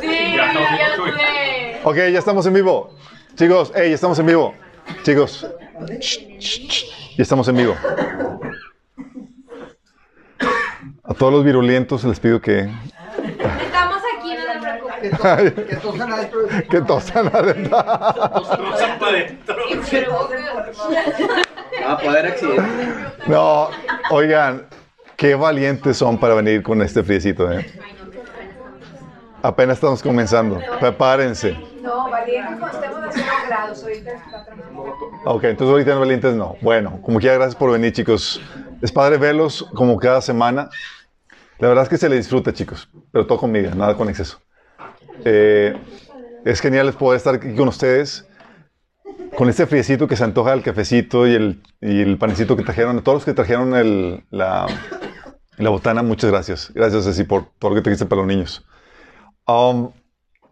Sí, ya sé. Ok, ya estamos en vivo. Chicos, hey, ya estamos en vivo. Chicos, shh, shh, shh, ya estamos en vivo. A todos los virulentos les pido que, Estamos aquí, no te preocupes. Que tosan adentro. que tosan adentro. Va a poder accidente. No, oigan, qué valientes son para venir con este friecito, ¿eh? Apenas estamos comenzando. Prepárense. No, valientes cuando estemos a 0 grados. Ahorita está tremendo. Ok, entonces ahorita no valientes no. Bueno, como quiera, gracias por venir, chicos. Es padre verlos como cada semana. La verdad es que se le disfruta, chicos, pero todo con medida, nada con exceso. Eh, es genial poder estar aquí con ustedes, con este friecito que se antoja el cafecito y el, y el panecito que trajeron, todos los que trajeron el- la, la botana, muchas gracias. Gracias, Ceci, por todo lo que trajiste para los niños. Um,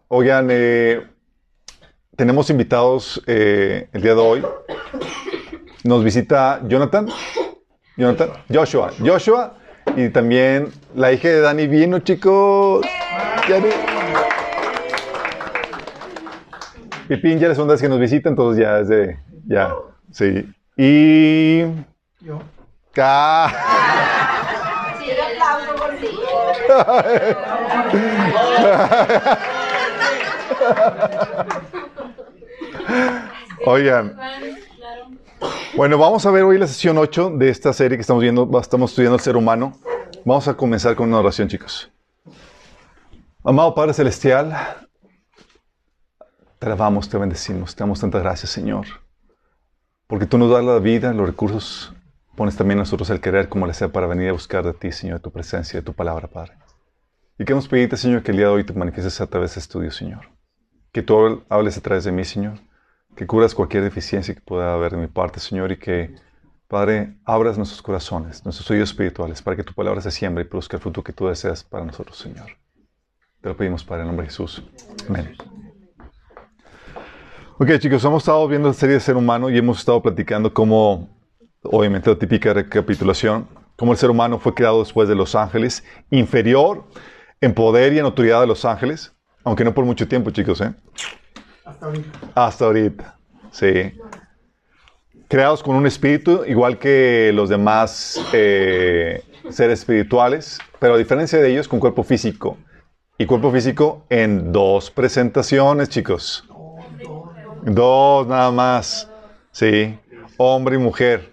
oigan, eh, tenemos invitados eh, el día de hoy. Nos visita Jonathan. Jonathan. Joshua. Joshua. Y también la hija de Dani vino, chicos. Dani. Pipín ya es la segunda vez que nos visita, entonces ya es de. Ya. Sí. Y. Yo. Ah. Sí, el aplauso por ti. Oigan. Bueno, vamos a ver hoy la sesión 8 de esta serie que estamos viendo. Estamos estudiando el ser humano. Vamos a comenzar con una oración, chicos. Amado Padre Celestial, te alabamos, te bendecimos, te damos tantas gracias, Señor. Porque tú nos das la vida, los recursos, pones también a nosotros el querer como le sea para venir a buscar de ti, Señor, de tu presencia, de tu palabra, Padre. Y queremos pedirte, Señor, que el día de hoy te manifiestes a través de este estudio, Señor. Que tú hables a través de mí, Señor. Que curas cualquier deficiencia que pueda haber de mi parte, Señor, y que, Padre, abras nuestros corazones, nuestros oídos espirituales, para que tu palabra se siembre y produzca el fruto que tú deseas para nosotros, Señor. Te lo pedimos, Padre, en nombre de Jesús. Amén. Ok, chicos, hemos estado viendo la serie de Ser Humano y hemos estado platicando cómo, obviamente, la típica recapitulación, cómo el ser humano fue creado después de los ángeles, inferior en poder y en autoridad de los ángeles, aunque no por mucho tiempo, chicos, ¿eh? Hasta ahorita. Hasta ahorita, sí. Creados con un espíritu, igual que los demás eh, seres espirituales, pero a diferencia de ellos, con cuerpo físico. Y cuerpo físico en dos presentaciones, chicos. Dos nada más. Sí. Hombre y mujer.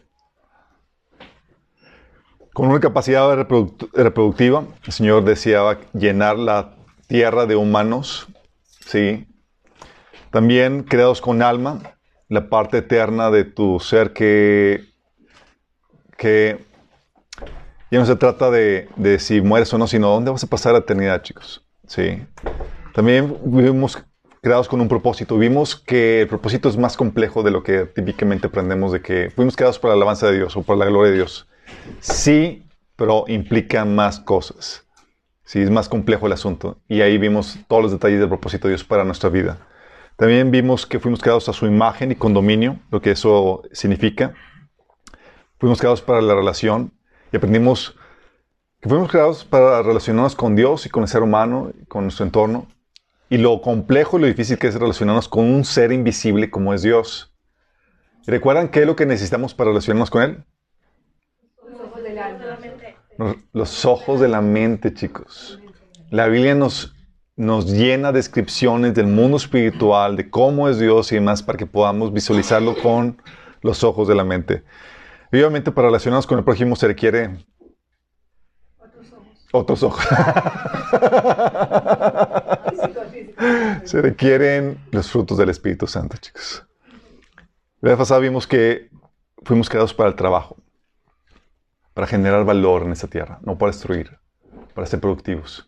Con una capacidad reproduct- reproductiva, el Señor deseaba llenar la tierra de humanos. Sí. También creados con alma, la parte eterna de tu ser que, que ya no se trata de, de si mueres o no, sino dónde vas a pasar la eternidad, chicos. Sí. También vivimos creados con un propósito. Vimos que el propósito es más complejo de lo que típicamente aprendemos de que fuimos creados para la alabanza de Dios o para la gloria de Dios. Sí, pero implica más cosas. Sí, es más complejo el asunto. Y ahí vimos todos los detalles del propósito de Dios para nuestra vida. También vimos que fuimos creados a su imagen y con dominio, lo que eso significa. Fuimos creados para la relación y aprendimos que fuimos creados para relacionarnos con Dios y con el ser humano, con nuestro entorno. Y lo complejo y lo difícil que es relacionarnos con un ser invisible como es Dios. ¿Y ¿Recuerdan qué es lo que necesitamos para relacionarnos con Él? Los ojos de la mente, chicos. La Biblia nos, nos llena de descripciones del mundo espiritual, de cómo es Dios y demás, para que podamos visualizarlo con los ojos de la mente. Y obviamente para relacionarnos con el prójimo se requiere otros ojos. se requieren los frutos del Espíritu Santo, chicos. La vez pasada vimos que fuimos creados para el trabajo, para generar valor en esta tierra, no para destruir, para ser productivos.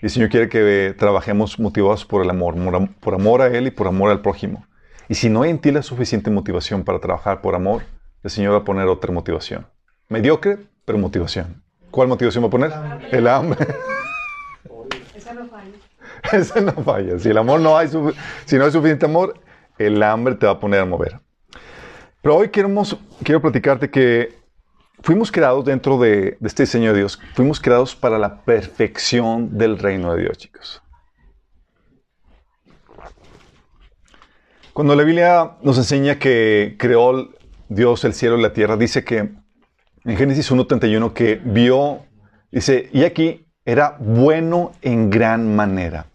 Y el Señor quiere que trabajemos motivados por el amor, por am- por amor a Él y por amor al prójimo. Y si no hay en ti la suficiente motivación para trabajar por amor, el Señor va a poner otra motivación. Mediocre, pero motivación. ¿Cuál motivación va a poner? El hambre. Esa no falla. Ese no falla. Si el amor no hay, si no hay suficiente amor, el hambre te va a poner a mover. Pero hoy queremos, quiero platicarte que fuimos creados dentro de, este diseño de Dios, fuimos creados para la perfección del reino de Dios, chicos. Cuando la Biblia nos enseña que creó Dios el cielo y la tierra, dice que en Génesis 1.31 que vio, dice, y aquí era bueno en gran manera.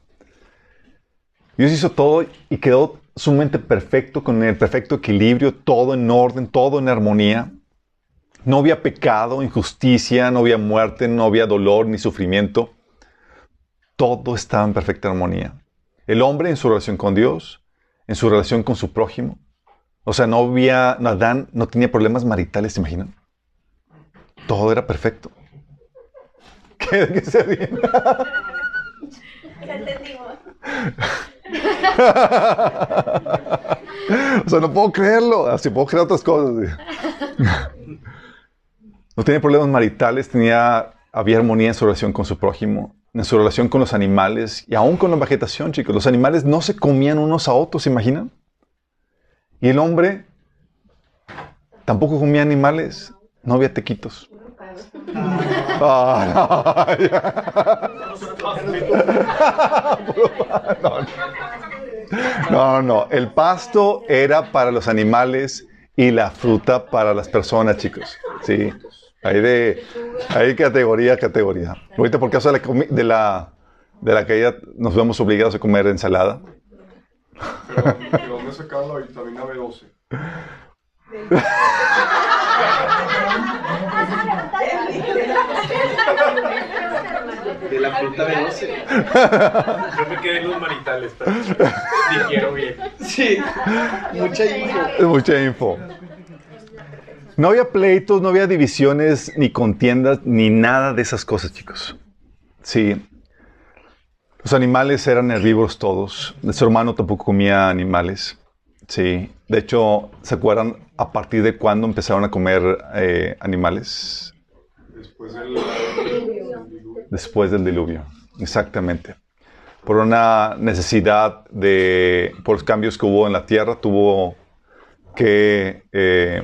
Dios hizo todo y quedó sumamente perfecto, con el perfecto equilibrio, todo en orden, todo en armonía. No había pecado, injusticia, no había muerte, no había dolor ni sufrimiento. Todo estaba en perfecta armonía. El hombre en su relación con Dios, en su relación con su prójimo. O sea, no había, Adán no tenía problemas maritales, ¿se imaginan? Todo era perfecto. ¿Qué, qué se entendimos. o sea, no puedo creerlo. Así puedo creer otras cosas. No tenía problemas maritales, tenía, había armonía en su relación con su prójimo, en su relación con los animales y aún con la vegetación, chicos. Los animales no se comían unos a otros, ¿se imaginan? Y el hombre tampoco comía animales, no había tequitos. Ah, no. No, no, el pasto era para los animales y la fruta para las personas, chicos. Sí, hay de, hay categoría, categoría. Ahorita por causa de la, de la, de la caída nos vemos obligados a comer ensalada. Pero, ¿de dónde sacaron la vitamina B12? De la fruta de 12. Yo me quedé en los maritales, pero digiero bien. Sí, mucha info. Mucha info. No había pleitos, no había divisiones, ni contiendas, ni nada de esas cosas, chicos. Sí. Los animales eran herbívoros todos. El ser humano tampoco comía animales. Sí. De hecho, ¿se acuerdan a partir de cuándo empezaron a comer eh, animales? Después del. Después del diluvio. Exactamente. Por una necesidad de, por los cambios que hubo en la tierra, tuvo que, eh,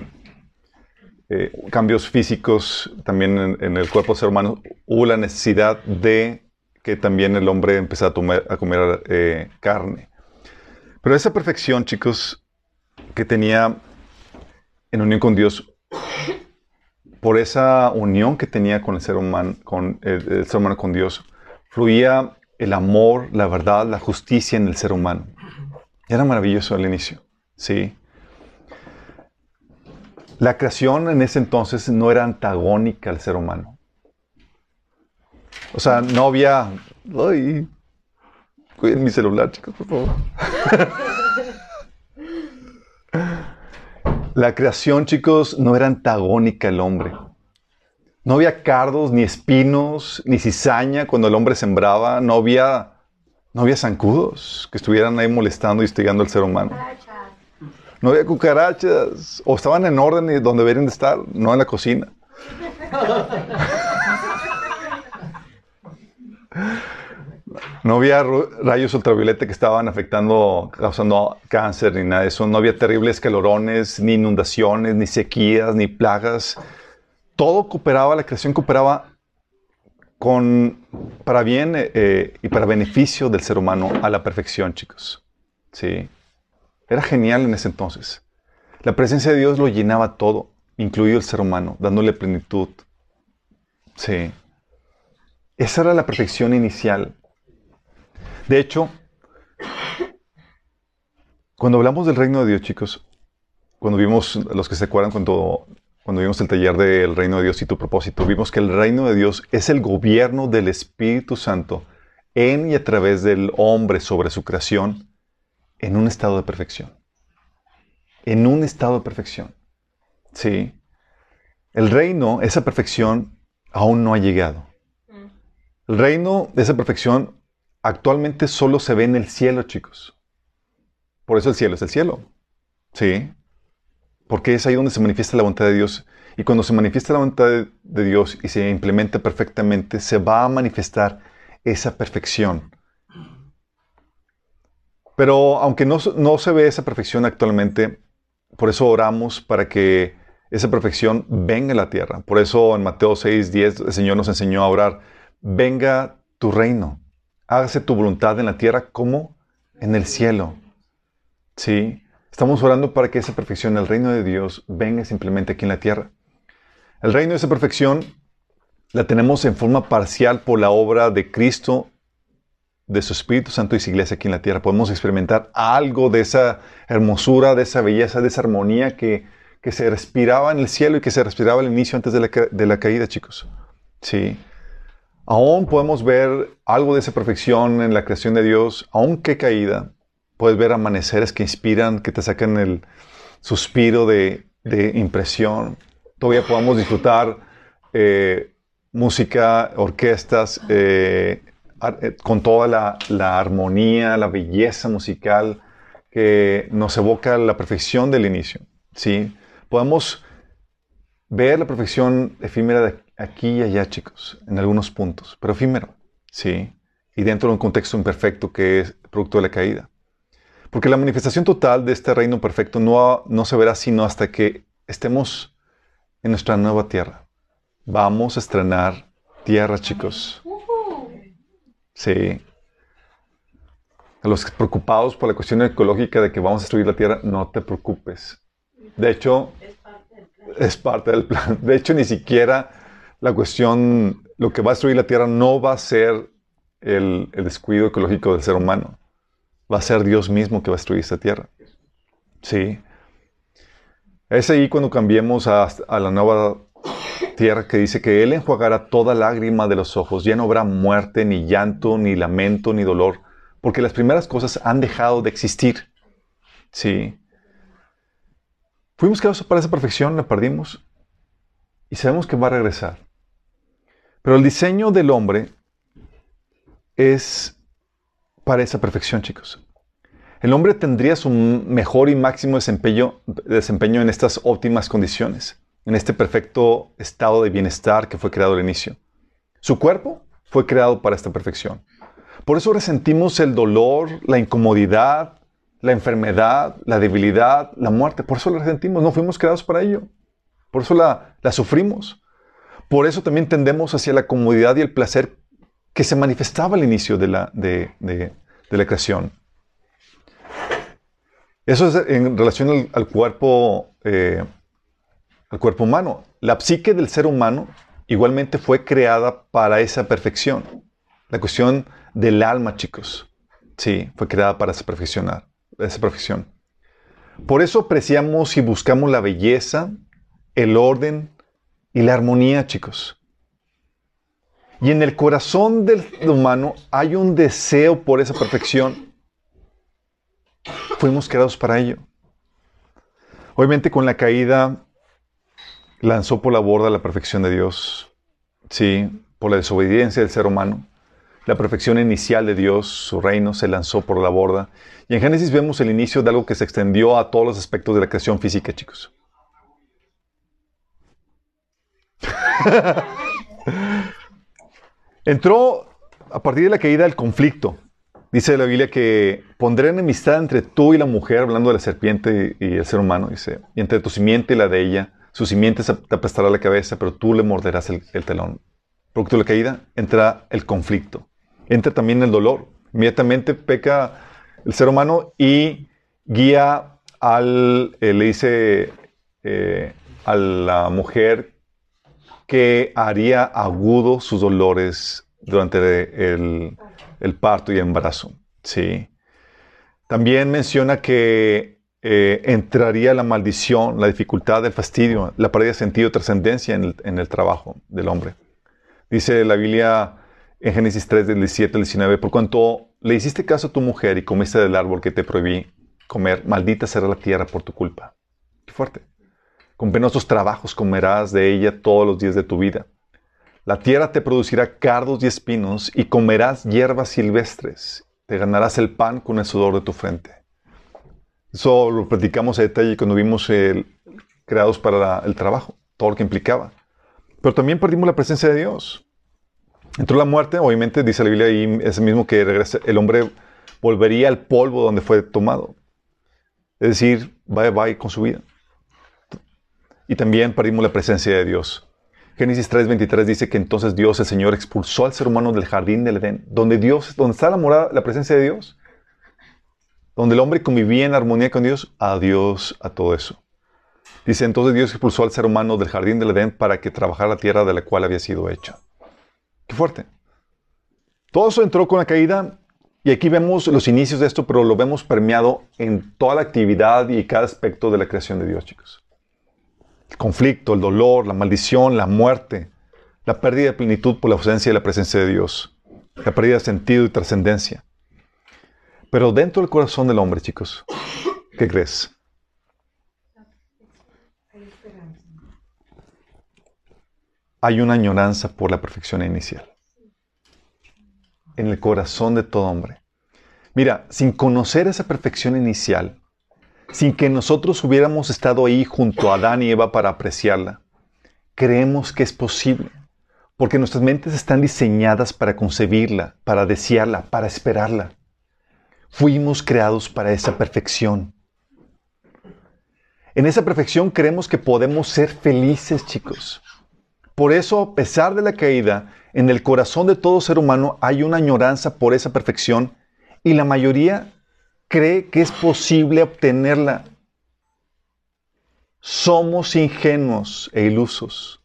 eh, cambios físicos también en, el cuerpo del ser humano, hubo la necesidad de que también el hombre empezara a, comer eh, carne. Pero esa perfección, chicos, que tenía en unión con Dios, por esa unión que tenía con el ser humano, con el, ser humano con Dios, fluía el amor, la verdad, la justicia en el ser humano. Era maravilloso al inicio, ¿sí? La creación en ese entonces no era antagónica al ser humano. O sea, no había... Ay, cuiden mi celular, chicos, por favor. La creación, chicos, no era antagónica al hombre. No había cardos, ni espinos, ni cizaña cuando el hombre sembraba. No había, no había zancudos que estuvieran ahí molestando y instigando al ser humano. No había cucarachas. O estaban en orden y donde deberían de estar, no en la cocina. No había rayos ultravioleta que estaban afectando, causando cáncer ni nada de eso. No había terribles calorones, ni inundaciones, ni sequías, ni plagas. Todo cooperaba, la creación cooperaba con, para bien eh, y para beneficio del ser humano a la perfección, chicos. Sí. Era genial en ese entonces. La presencia de Dios lo llenaba todo, incluido el ser humano, dándole plenitud. Sí. Esa era la perfección inicial. De hecho, cuando hablamos del reino de Dios, chicos, cuando vimos, los que se acuerdan, cuando, cuando vimos el taller del reino de Dios y tu propósito, vimos que el reino de Dios es el gobierno del Espíritu Santo en y a través del hombre sobre su creación en un estado de perfección. En un estado de perfección. Sí. El reino, esa perfección, aún no ha llegado. El reino de esa perfección actualmente solo se ve en el cielo, chicos. Por eso el cielo es el cielo. Sí. Porque es ahí donde se manifiesta la voluntad de Dios. Y cuando se manifiesta la voluntad de, de Dios y se implementa perfectamente, se va a manifestar esa perfección. Pero aunque no, no se ve esa perfección actualmente, por eso oramos para que esa perfección venga a la tierra. Por eso en Mateo 6, 10 el Señor nos enseñó a orar, venga tu reino, hágase tu voluntad en la tierra como en el cielo. ¿Sí? Estamos orando para que esa perfección, el reino de Dios, venga simplemente aquí en la tierra. El reino de esa perfección la tenemos en forma parcial por la obra de Cristo, de su Espíritu Santo y su iglesia aquí en la tierra. Podemos experimentar algo de esa hermosura, de esa belleza, de esa armonía que, que se respiraba en el cielo y que se respiraba al inicio antes de la, de la caída, chicos. Sí. Aún podemos ver algo de esa perfección en la creación de Dios, aunque caída. Puedes ver amaneceres que inspiran, que te sacan el suspiro de, de impresión. Todavía podamos disfrutar eh, música, orquestas, eh, con toda la, armonía, la belleza musical que nos evoca la perfección del inicio. ¿sí? Podemos ver la perfección efímera aquí y allá, chicos, en algunos puntos, pero efímero, ¿sí? Y dentro de un contexto imperfecto que es producto de la caída. Porque la manifestación total de este reino perfecto no, no se verá sino hasta que estemos en nuestra nueva tierra. Vamos a estrenar tierra, chicos. Sí. A los preocupados por la cuestión ecológica de que vamos a destruir la tierra, no te preocupes. De hecho, es parte del plan. De hecho, ni siquiera la cuestión, lo que va a destruir la tierra no va a ser el, el descuido ecológico del ser humano. Va a ser Dios mismo que va a destruir esta tierra. Sí. Es ahí cuando cambiemos a, a la nueva tierra que dice que Él enjuagará toda lágrima de los ojos. Ya no habrá muerte, ni llanto, ni lamento, ni dolor, porque las primeras cosas han dejado de existir. Sí. Fuimos creados para esa perfección, la perdimos y sabemos que va a regresar. Pero el diseño del hombre es para esa perfección, chicos. El hombre tendría su mejor y máximo desempeño, desempeño en estas óptimas condiciones, en este perfecto estado de bienestar que fue creado al inicio. Su cuerpo fue creado para esta perfección. Por eso resentimos el dolor, la incomodidad, la enfermedad, la debilidad, la muerte. Por eso la resentimos, no fuimos creados para ello. Por eso la, la sufrimos. Por eso también tendemos hacia la comodidad y el placer que se manifestaba al inicio de la, de, de, la creación. Eso es en relación al, al cuerpo, eh, al cuerpo humano. La psique del ser humano igualmente fue creada para esa perfección. La cuestión del alma, chicos. Sí, fue creada para esa perfeccionar esa perfección. Por eso apreciamos y buscamos la belleza, el orden y la armonía, chicos. Y en el corazón del humano hay un deseo por esa perfección. Fuimos creados para ello. Obviamente con la caída lanzó por la borda la perfección de Dios. Sí, por la desobediencia del ser humano. La perfección inicial de Dios, su reino, se lanzó por la borda. Y en Génesis vemos el inicio de algo que se extendió a todos los aspectos de la creación física, chicos. Entró a partir de la caída del conflicto. Dice la Biblia que pondré enemistad entre tú y la mujer, hablando de la serpiente y el ser humano, y entre tu simiente y la de ella. Su simiente te aplastará la cabeza, pero tú le morderás el, el telón. Producto de la caída entra el conflicto entra también el dolor. Inmediatamente peca el ser humano y guía al, eh, le dice eh, a la mujer que haría agudo sus dolores durante el, el parto y el embarazo. Sí. También menciona que eh, entraría la maldición, la dificultad, el fastidio, la pérdida de sentido trascendencia en el, en el trabajo del hombre. Dice la Biblia en Génesis 3, del 17 al 19, por cuanto le hiciste caso a tu mujer y comiste del árbol que te prohibí comer, maldita será la tierra por tu culpa. Qué fuerte. Con penosos trabajos comerás de ella todos los días de tu vida. La tierra te producirá cardos y espinos y comerás hierbas silvestres. Te ganarás el pan con el sudor de tu frente. Eso lo platicamos a detalle cuando vimos el, creados para el trabajo, todo lo que implicaba. Pero también perdimos la presencia de Dios. Entró la muerte, obviamente, dice la Biblia ahí, es mismo que regresa, el hombre volvería al polvo donde fue tomado. Es decir, bye bye con su vida. y también perdimos la presencia de Dios. Génesis 3:23 dice que entonces Dios, el Señor, expulsó al ser humano del jardín del Edén, donde Dios, donde está la morada, la presencia de Dios, donde el hombre convivía en armonía con Dios, adiós a todo eso. Dice entonces Dios expulsó al ser humano del jardín del Edén para que trabajara la tierra de la cual había sido hecho. Qué fuerte. Todo eso entró con la caída y aquí vemos los inicios de esto, pero lo vemos permeado en toda la actividad y cada aspecto de la creación de Dios, chicos. El conflicto, el dolor, la maldición, la muerte, la pérdida de plenitud por la ausencia y la presencia de Dios, la pérdida de sentido y trascendencia. Pero dentro del corazón del hombre, chicos, ¿qué crees? Hay una añoranza por la perfección inicial. En el corazón de todo hombre. Mira, sin conocer esa perfección inicial, sin que nosotros hubiéramos estado ahí junto a Adán y Eva para apreciarla, creemos que es posible. Porque nuestras mentes están diseñadas para concebirla, para desearla, para esperarla. Fuimos creados para esa perfección. En esa perfección creemos que podemos ser felices, chicos. Por eso, a pesar de la caída, en el corazón de todo ser humano hay una añoranza por esa perfección y la mayoría cree que es posible obtenerla. Somos ingenuos e ilusos.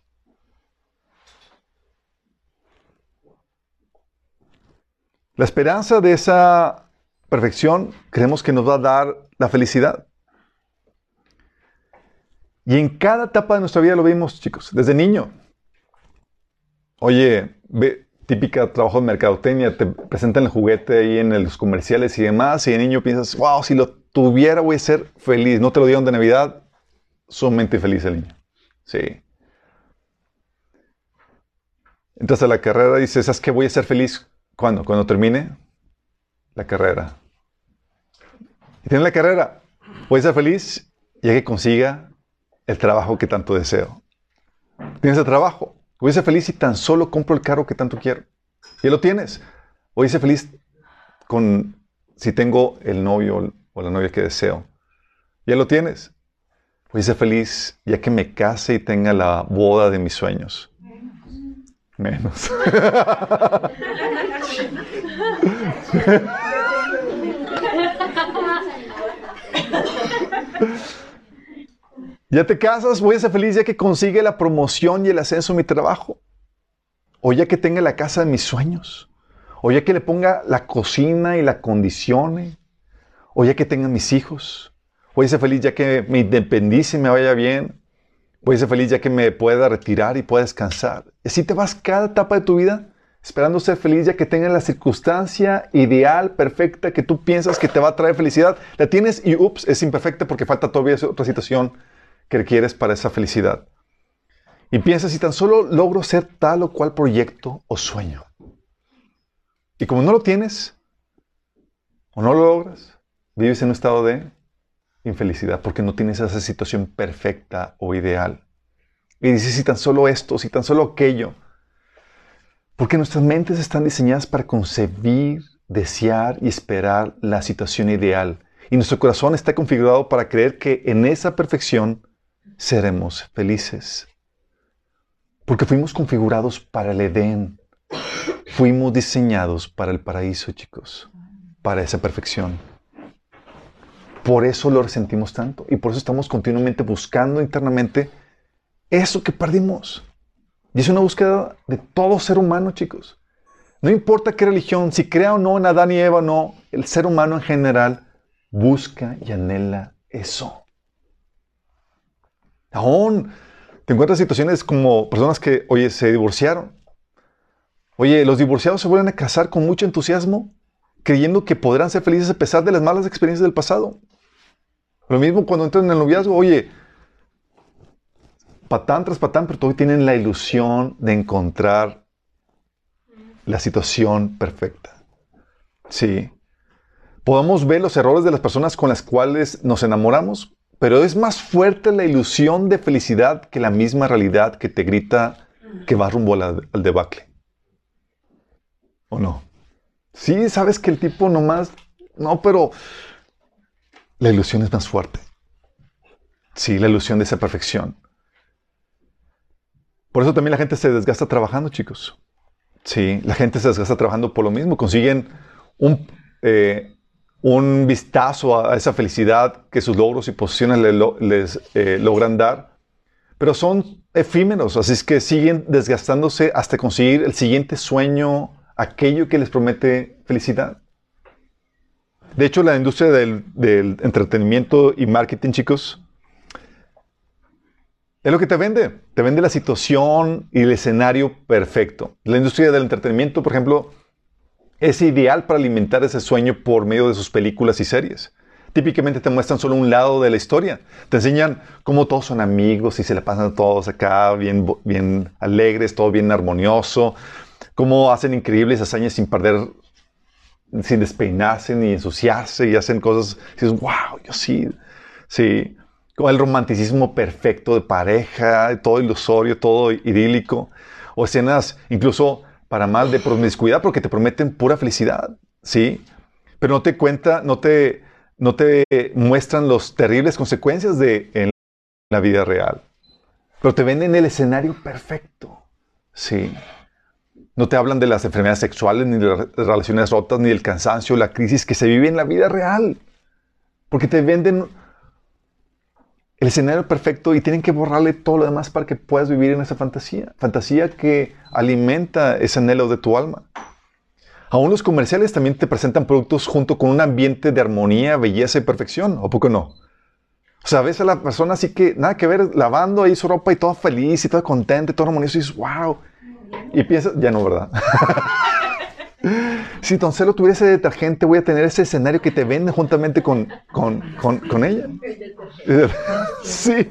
La esperanza de esa perfección creemos que nos va a dar la felicidad. Y en cada etapa de nuestra vida lo vimos, chicos, desde niño. Oye, ve, típica trabajo de mercadotecnia, te presentan el juguete ahí en los comerciales y demás, y de niño piensas, wow, si lo tuviera voy a ser feliz. No te lo dieron de Navidad, sumamente feliz el niño. Sí. Entras a la carrera y dices, ¿sabes qué? Voy a ser feliz. ¿Cuándo? Cuando termine la carrera. Y tiene la carrera. Voy a ser feliz ya que consiga el trabajo que tanto deseo. Tienes el trabajo. Voy a ser feliz si tan solo compro el carro que tanto quiero. Ya lo tienes. Voy a ser feliz con si tengo el novio o la novia que deseo. Ya lo tienes. Voy a ser feliz ya que me case y tenga la boda de mis sueños. Menos. Ya te casas, voy a ser feliz ya que consigue la promoción y el ascenso en mi trabajo. O ya que tenga la casa de mis sueños. O ya que le ponga la cocina y la condicione. O ya que tenga mis hijos. Voy a ser feliz ya que me independice y me vaya bien. Voy a ser feliz ya que me pueda retirar y pueda descansar. Y así te vas cada etapa de tu vida esperando ser feliz ya que tenga la circunstancia ideal, perfecta, que tú piensas que te va a traer felicidad. La tienes y ups, es imperfecta porque falta todavía otra situación que requieres para esa felicidad. Y piensas si tan solo logro ser tal o cual proyecto o sueño. Y como no lo tienes, o no lo logras, vives en un estado de infelicidad porque no tienes esa situación perfecta o ideal. Y dices si tan solo esto, si tan solo aquello. Porque nuestras mentes están diseñadas para concebir, desear y esperar la situación ideal. Y nuestro corazón está configurado para creer que en esa perfección seremos felices. Porque fuimos configurados para el Edén. Fuimos diseñados para el paraíso, chicos. Para esa perfección. Por eso lo resentimos tanto. Y por eso estamos continuamente buscando internamente eso que perdimos. Y es una búsqueda de todo ser humano, chicos. No importa qué religión, si crea o no en Adán y Eva o no, el ser humano en general busca y anhela eso. Aún te encuentras situaciones como personas que, oye, se divorciaron. Oye, los divorciados se vuelven a casar con mucho entusiasmo, creyendo que podrán ser felices a pesar de las malas experiencias del pasado. Lo mismo cuando entran en el noviazgo, oye, patán tras patán, pero todavía tienen la ilusión de encontrar la situación perfecta. Sí. Podemos ver los errores de las personas con las cuales nos enamoramos, pero es más fuerte la ilusión de felicidad que la misma realidad que te grita que va rumbo al debacle. ¿O no? Sí, sabes que el tipo nomás... No, pero la ilusión es más fuerte. Sí, la ilusión de esa perfección. Por eso también la gente se desgasta trabajando, chicos. Sí, la gente se desgasta trabajando por lo mismo. Consiguen un, eh, un vistazo a esa felicidad que sus logros y posiciones les eh, logran dar, pero son efímeros, así es que siguen desgastándose hasta conseguir el siguiente sueño, aquello que les promete felicidad. De hecho, la industria del entretenimiento y marketing, chicos, es lo que te vende. Te vende la situación y el escenario perfecto. La industria del entretenimiento, por ejemplo, es ideal para alimentar ese sueño por medio de sus películas y series. Típicamente te muestran solo un lado de la historia. Te enseñan cómo todos son amigos y se la pasan todos acá bien, bien alegres, todo bien armonioso. Cómo hacen increíbles hazañas sin perder, sin despeinarse ni ensuciarse y hacen cosas. Y dices, wow, yo sí. Sí. El romanticismo perfecto de pareja, todo ilusorio, todo idílico. O escenas incluso para mal de promiscuidad porque te prometen pura felicidad. Sí. Pero no te cuenta, no te, no te muestran las terribles consecuencias de la vida real. Pero te venden el escenario perfecto. Sí. No te hablan de las enfermedades sexuales, ni de las relaciones rotas, ni del cansancio, la crisis que se vive en la vida real. Porque te venden el escenario perfecto y tienen que borrarle todo lo demás para que puedas vivir en esa fantasía. Fantasía que alimenta ese anhelo de tu alma. Aún los comerciales también te presentan productos junto con un ambiente de armonía, belleza y perfección. ¿O poco no? O sea, ves a la persona así que nada que ver, lavando ahí su ropa y toda feliz y toda contenta y todo armonioso y dices, wow. Y piensas, ya no, ¿verdad? si Toncelo tuviera ese detergente, voy a tener ese escenario que te vende juntamente con, con, con, ella. Sí.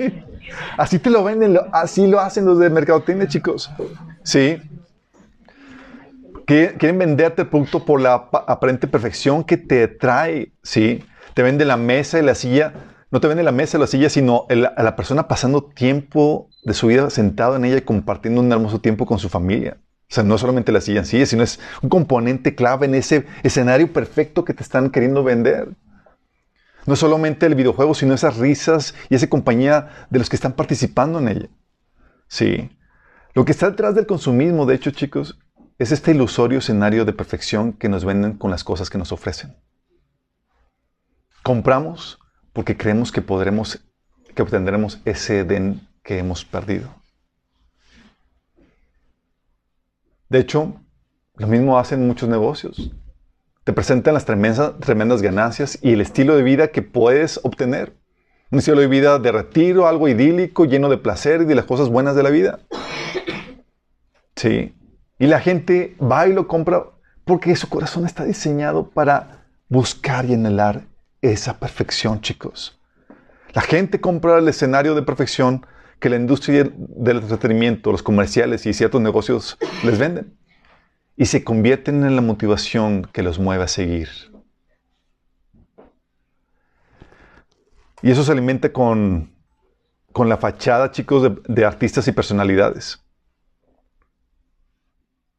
Así te lo venden, así lo hacen los de mercadotecnia, chicos. Sí. Quieren venderte el producto por la apa- aparente perfección que te trae, ¿sí? Te vende la mesa y la silla. No te vende la mesa y la silla, sino a la persona pasando tiempo de su vida sentado en ella y compartiendo un hermoso tiempo con su familia. O sea, no solamente la silla en sí, sino es un componente clave en ese escenario perfecto que te están queriendo vender. No solamente el videojuego, sino esas risas y esa compañía de los que están participando en ella. Sí. Lo que está detrás del consumismo, de hecho, chicos, es este ilusorio escenario de perfección que nos venden con las cosas que nos ofrecen. Compramos porque creemos que podremos, que obtendremos ese Edén que hemos perdido. De hecho, lo mismo hacen muchos negocios. Te presentan las tremendas, tremendas ganancias y el estilo de vida que puedes obtener. Un estilo de vida de retiro, algo idílico, lleno de placer y de las cosas buenas de la vida. Sí. Y la gente va y lo compra porque su corazón está diseñado para buscar y anhelar esa perfección, chicos. La gente compra el escenario de perfección que la industria del entretenimiento, los comerciales y ciertos negocios les venden. Y se convierten en la motivación que los mueve a seguir. Y eso se alimenta con, con la fachada, chicos, de, de artistas y personalidades.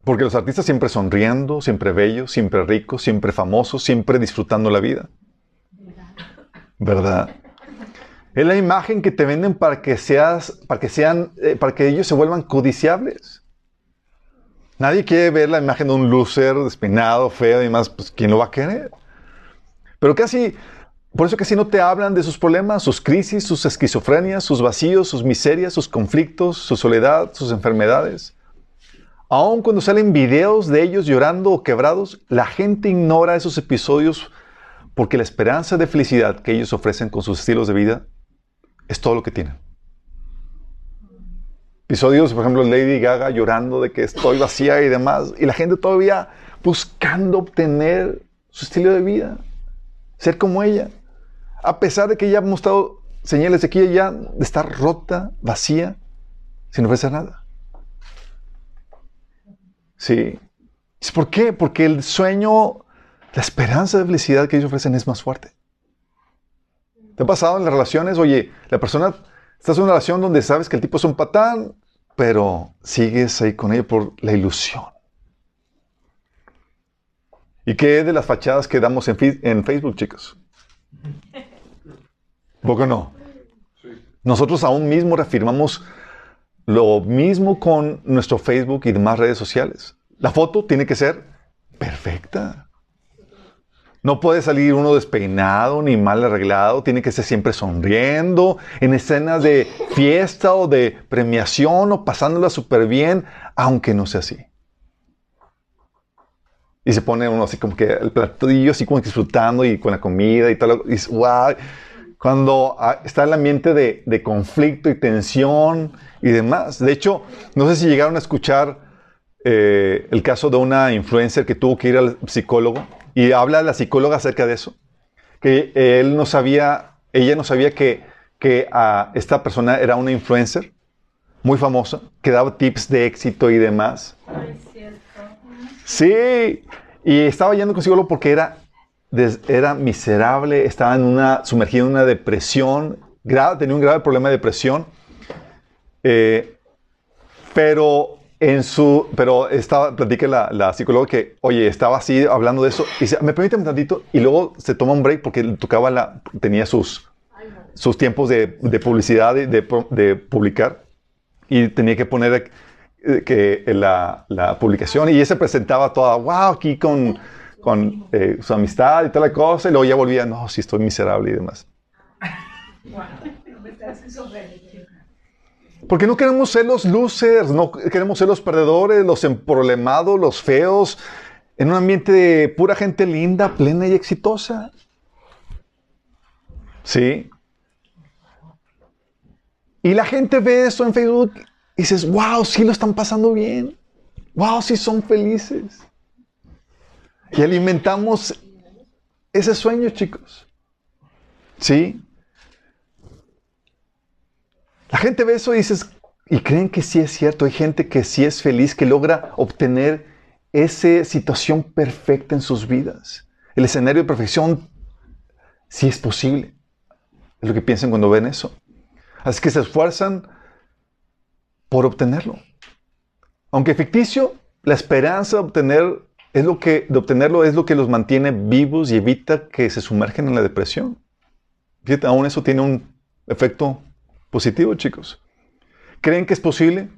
Porque los artistas siempre sonriendo, siempre bellos, siempre ricos, siempre famosos, siempre disfrutando la vida. ¿Verdad? Es la imagen que te venden para que seas, para que sean, eh, para que ellos se vuelvan codiciables. Nadie quiere ver la imagen de un loser despeinado, feo y demás, pues ¿quién lo va a querer? Pero casi, por eso casi no te hablan de sus problemas, sus crisis, sus esquizofrenias, sus vacíos, sus miserias, sus conflictos, su soledad, sus enfermedades. Aun cuando salen videos de ellos llorando o quebrados, la gente ignora esos episodios porque la esperanza de felicidad que ellos ofrecen con sus estilos de vida es todo lo que tienen. Episodios, por ejemplo, Lady Gaga llorando de que estoy vacía y demás, y la gente todavía buscando obtener su estilo de vida, ser como ella, a pesar de que ya ha mostrado señales de que ella ya estar rota, vacía, sin ofrecer nada. Sí. ¿Por qué? Porque el sueño, la esperanza de felicidad que ellos ofrecen es más fuerte. ¿Te ha pasado en las relaciones? Oye, la persona, estás en una relación donde sabes que el tipo es un patán, pero sigues ahí con ella por la ilusión. ¿Y qué de las fachadas que damos en, Facebook, chicos? ¿Poco no? Nosotros aún mismo reafirmamos Lo mismo con nuestro Facebook y demás redes sociales. La foto tiene que ser perfecta. No puede salir uno despeinado ni mal arreglado, tiene que ser siempre sonriendo, en escenas de fiesta o de premiación o pasándola súper bien, aunque no sea así. Y se pone uno así como que el platillo así como disfrutando y con la comida y tal. Y wow. Cuando ah, está el ambiente de, de conflicto y tensión y demás. De hecho, no sé si llegaron a escuchar eh, el caso de una influencer que tuvo que ir al psicólogo y habla la psicóloga acerca de eso. Que él no sabía, ella no sabía que, que ah, esta persona era una influencer muy famosa, que daba tips de éxito y demás. Sí, y estaba yendo con psicólogo porque era, era miserable, estaba en una, sumergido en una depresión, grave, tenía un grave problema de depresión. Eh, pero en su, pero estaba, platica la, la psicóloga que, oye, estaba así hablando de eso, y dice, me permite un tantito, y luego se toma un break porque tocaba la, tenía sus, sus tiempos de, de publicidad, de, de de publicar, y tenía que poner eh, que la, la publicación, y ella se presentaba toda, wow, aquí con, con eh, su amistad y toda la cosa, y luego ya volvía, no, sí estoy miserable y demás. Porque no queremos ser los losers, no queremos ser los perdedores, los emproblemados, los feos, en un ambiente de pura gente linda, plena y exitosa. ¿Sí? Y la gente ve eso en Facebook y dices, wow, sí lo están pasando bien. Wow, sí son felices. Y alimentamos ese sueño, chicos. ¿Sí? La gente ve eso y dices, y creen que sí es cierto. Hay gente que sí es feliz, que logra obtener esa situación perfecta en sus vidas. El escenario de perfección sí es posible. Es lo que piensan cuando ven eso. Así que se esfuerzan por obtenerlo. Aunque ficticio, la esperanza de, obtener es lo que, de obtenerlo es lo que los mantiene vivos y evita que se sumergen en la depresión. Fíjate, aún eso tiene un efecto positivo, chicos. ¿Creen que es posible?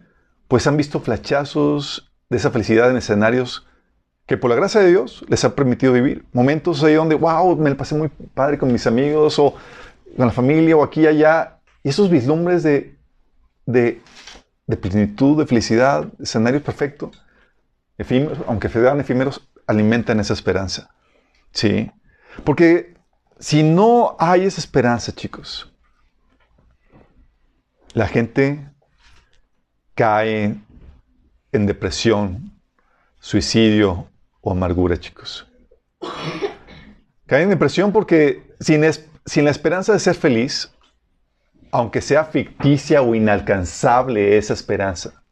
Pues han visto flachazos de esa felicidad en escenarios que por la gracia de Dios les ha permitido vivir. Momentos ahí donde, wow, me la pasé muy padre con mis amigos o con la familia o aquí y allá. Y esos vislumbres de, de, plenitud, de felicidad, escenarios perfectos, efímeros, aunque sean efímeros, alimentan esa esperanza. ¿Sí? Porque si no hay esa esperanza, chicos, la gente cae en depresión, suicidio o amargura, chicos. Cae en depresión porque sin, es- sin la esperanza de ser feliz, aunque sea ficticia o inalcanzable esa esperanza,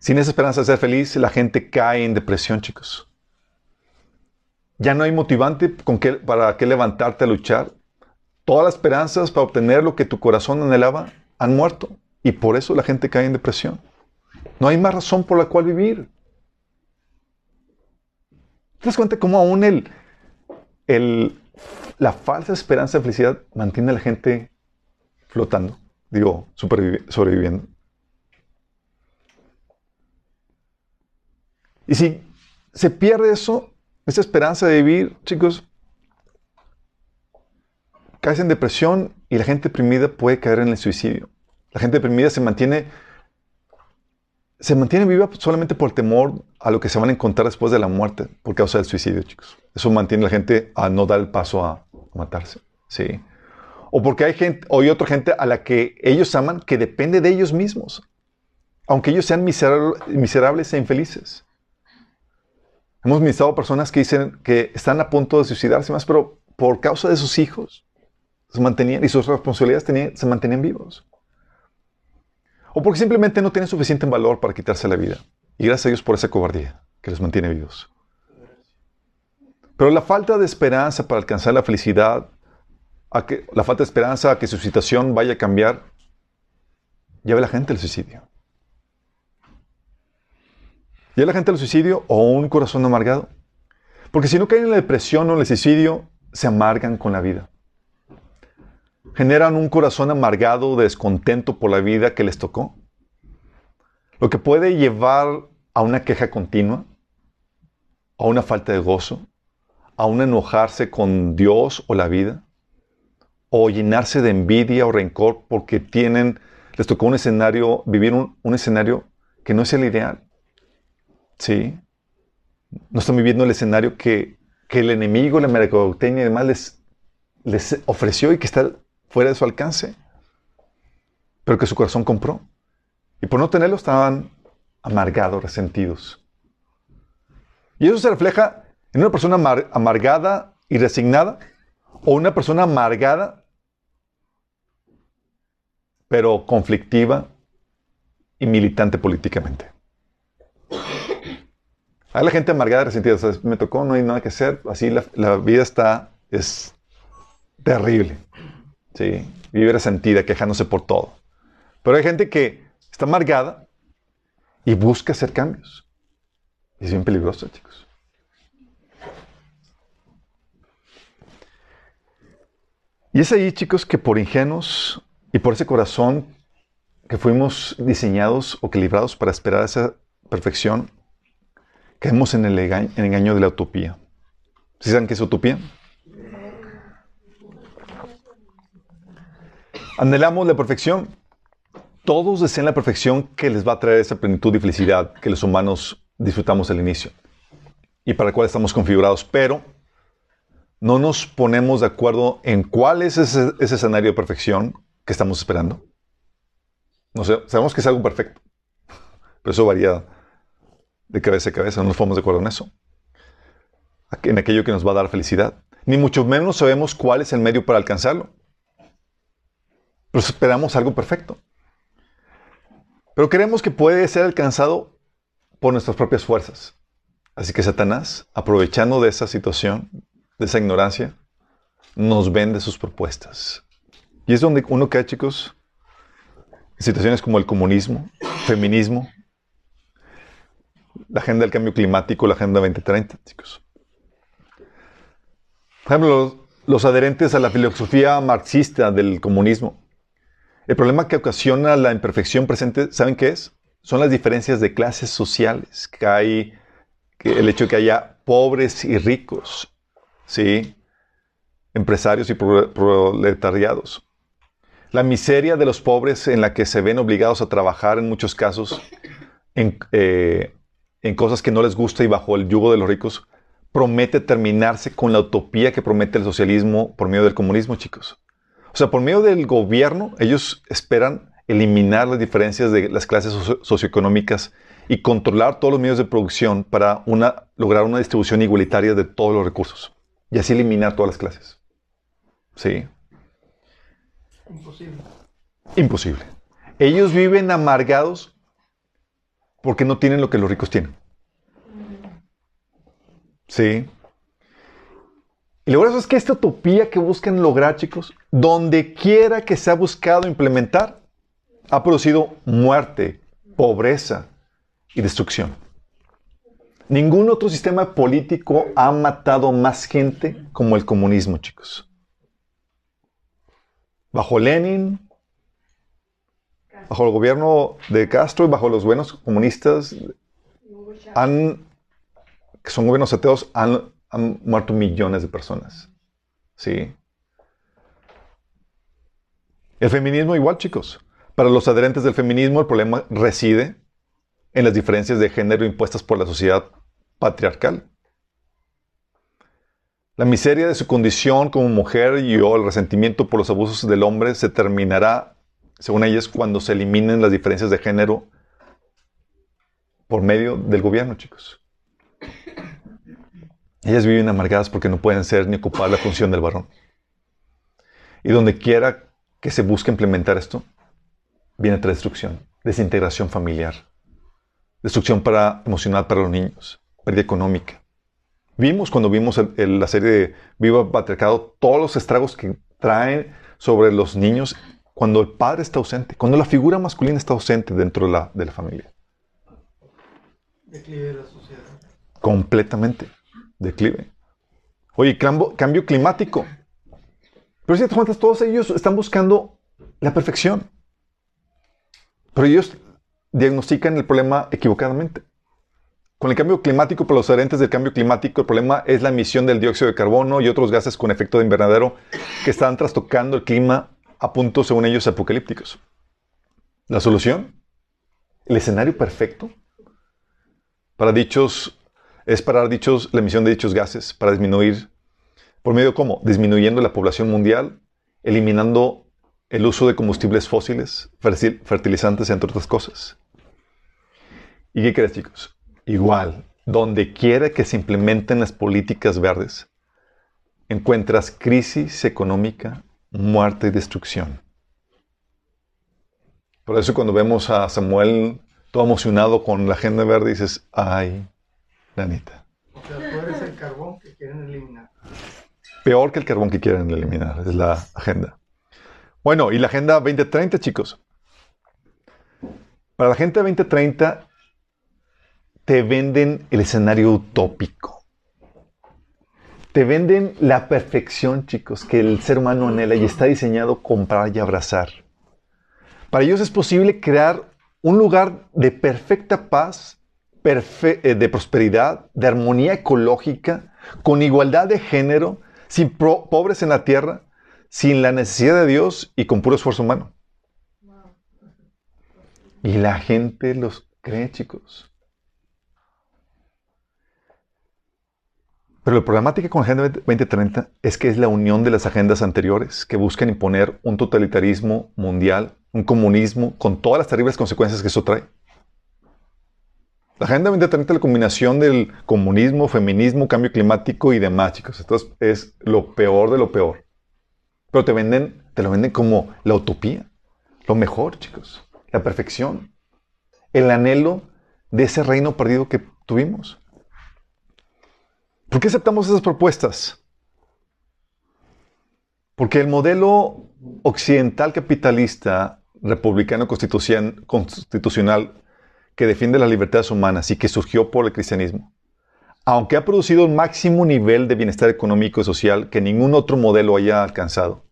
sin esa esperanza de ser feliz, la gente cae en depresión, chicos. Ya no hay motivante con qué- para qué levantarte a luchar. Todas las esperanzas para obtener lo que tu corazón anhelaba han muerto. Y por eso la gente cae en depresión. No hay más razón por la cual vivir. ¿Te das cuenta cómo aún el, el, la falsa esperanza de felicidad mantiene a la gente flotando? Digo, sobreviviendo. Y si se pierde eso, esa esperanza de vivir, chicos, caes en depresión y la gente deprimida puede caer en el suicidio. La gente deprimida se mantiene, se mantiene viva solamente por el temor a lo que se van a encontrar después de la muerte por causa del suicidio, chicos. Eso mantiene a la gente a no dar el paso a, matarse. Sí. O porque hay gente, o hay otra gente a la que ellos aman que depende de ellos mismos. Aunque ellos sean miserable- miserables e infelices. Hemos visto personas que dicen que están a punto de suicidarse más, pero por causa de sus hijos se mantenían y sus responsabilidades tenían- se mantenían vivos. O porque simplemente no tienen suficiente valor para quitarse la vida. Y gracias a Dios por esa cobardía que los mantiene vivos. Pero la falta de esperanza para alcanzar la felicidad, a que, la falta de esperanza a que su situación vaya a cambiar, lleva a la gente al suicidio. Lleva a la gente al suicidio o un corazón amargado. Porque si no caen en la depresión o el suicidio, se amargan con la vida. Generan un corazón amargado, descontento por la vida que les tocó, lo que puede llevar a una queja continua, a una falta de gozo, a un enojarse con Dios o la vida, o llenarse de envidia o rencor porque tienen, les tocó un escenario, vivir un, escenario que no es el ideal. ¿Sí? No están viviendo el escenario que, que el enemigo, la mercadotecnia y demás les, les ofreció y que está fuera de su alcance, pero que su corazón compró. Y por no tenerlo estaban amargados, resentidos. Y eso se refleja en una persona amar- amargada y resignada o una persona amargada pero conflictiva y militante políticamente. Hay la gente amargada resentida, o sea, me tocó, no hay nada que hacer, así la, la vida está, es terrible. Sí, vive resentida, quejándose por todo. Pero hay gente que está amargada y busca hacer cambios. Es bien peligroso, chicos. Y es ahí, chicos, que por ingenuos y por ese corazón que fuimos diseñados o calibrados para esperar esa perfección, caemos en el engaño de la utopía. ¿Sí saben qué es utopía? Anhelamos la perfección. Todos desean la perfección que les va a traer esa plenitud y felicidad que los humanos disfrutamos al inicio y para la cual estamos configurados, pero no nos ponemos de acuerdo en cuál es ese, escenario de perfección que estamos esperando. Sabemos que es algo perfecto, pero eso varía de cabeza a cabeza, no nos ponemos de acuerdo en eso, en aquello que nos va a dar felicidad. Ni mucho menos sabemos cuál es el medio para alcanzarlo. Pero esperamos algo perfecto. Pero creemos que puede ser alcanzado por nuestras propias fuerzas. Así que Satanás, aprovechando de esa situación, de esa ignorancia, nos vende sus propuestas. Y es donde uno cae, chicos, en situaciones como el comunismo, feminismo, la agenda del cambio climático, la agenda 2030, chicos. Por ejemplo, los, los adherentes a la filosofía marxista del comunismo. El problema que ocasiona la imperfección presente, ¿saben qué es? Son las diferencias de clases sociales que hay, el hecho de que haya pobres y ricos, ¿sí? Empresarios y pro- proletariados. La miseria de los pobres en la que se ven obligados a trabajar en muchos casos en, eh, en cosas que no les gusta y bajo el yugo de los ricos, promete terminarse con la utopía que promete el socialismo por medio del comunismo, chicos. O sea, por medio del gobierno, ellos esperan eliminar las diferencias de las clases socio- socioeconómicas y controlar todos los medios de producción para una, lograr una distribución igualitaria de todos los recursos. Y así eliminar todas las clases. ¿Sí? Imposible. Imposible. Ellos viven amargados porque no tienen lo que los ricos tienen. Sí. Y lo grueso es que esta utopía que buscan lograr, chicos, donde quiera que se ha buscado implementar, ha producido muerte, pobreza y destrucción. Ningún otro sistema político ha matado más gente como el comunismo, chicos. Bajo Lenin, bajo el gobierno de Castro y bajo los buenos comunistas, que son gobiernos ateos, han, han muerto millones de personas. ¿Sí? El feminismo igual, chicos. Para los adherentes del feminismo, el problema reside en las diferencias de género impuestas por la sociedad patriarcal. La miseria de su condición como mujer y o el resentimiento por los abusos del hombre se terminará, según ellas, cuando se eliminen las diferencias de género por medio del gobierno, chicos. Ellas viven amargadas porque no pueden ser ni ocupar la función del varón. Y donde quiera que se busque implementar esto, viene otra destrucción, desintegración familiar, destrucción para, emocional para los niños, pérdida económica. Vimos cuando vimos el- el- la serie de Viva Patriarcado todos los estragos que traen sobre los niños cuando el padre está ausente, cuando la figura masculina está ausente dentro de la, de la familia. Declive de la sociedad. Completamente declive. Oye, cambio, climático. Pero si te cuentas, todos ellos están buscando la perfección. Pero ellos diagnostican el problema equivocadamente. Con el cambio climático, para los adherentes del cambio climático, el problema es la emisión del dióxido de carbono y otros gases con efecto de invernadero que están trastocando el clima a puntos, según ellos, apocalípticos. ¿La solución? ¿El escenario perfecto? Para dichos, es parar dichos, la emisión de dichos gases, para disminuir, ¿por medio cómo? Disminuyendo la población mundial, eliminando el uso de combustibles fósiles, fertil- fertilizantes, entre otras cosas. ¿Y qué crees, chicos? Igual, donde quiera que se implementen las políticas verdes, encuentras crisis económica, muerte y destrucción. Por eso cuando vemos a Samuel todo emocionado con la agenda verde, dices, ay, nanita. O sea, tú eres el carbón que quieren eliminar. Peor que el carbón que quieren eliminar, es la agenda. Bueno, y la agenda 2030, chicos. Para la gente 2030 te venden el escenario utópico. Te venden la perfección, chicos, que el ser humano anhela y está diseñado comprar y abrazar. Para ellos es posible crear un lugar de perfecta paz, de prosperidad, de armonía ecológica, con igualdad de género, sin pobres en la tierra, sin la necesidad de Dios y con puro esfuerzo humano. Y la gente los cree, chicos. Pero la problemática con la Agenda 2030 es que es la unión de las agendas anteriores que buscan imponer un totalitarismo mundial, un comunismo, con todas las terribles consecuencias que eso trae. La Agenda 2030 es la combinación del comunismo, feminismo, cambio climático y demás, chicos. Entonces es lo peor de lo peor. Pero te venden, te lo venden como la utopía, lo mejor, chicos, la perfección, el anhelo de ese reino perdido que tuvimos. ¿Por qué aceptamos esas propuestas? Porque el modelo occidental capitalista, republicano constitucion- constitucional, que defiende las libertades humanas y que surgió por el cristianismo, aunque ha producido un máximo nivel de bienestar económico y social que ningún otro modelo haya alcanzado,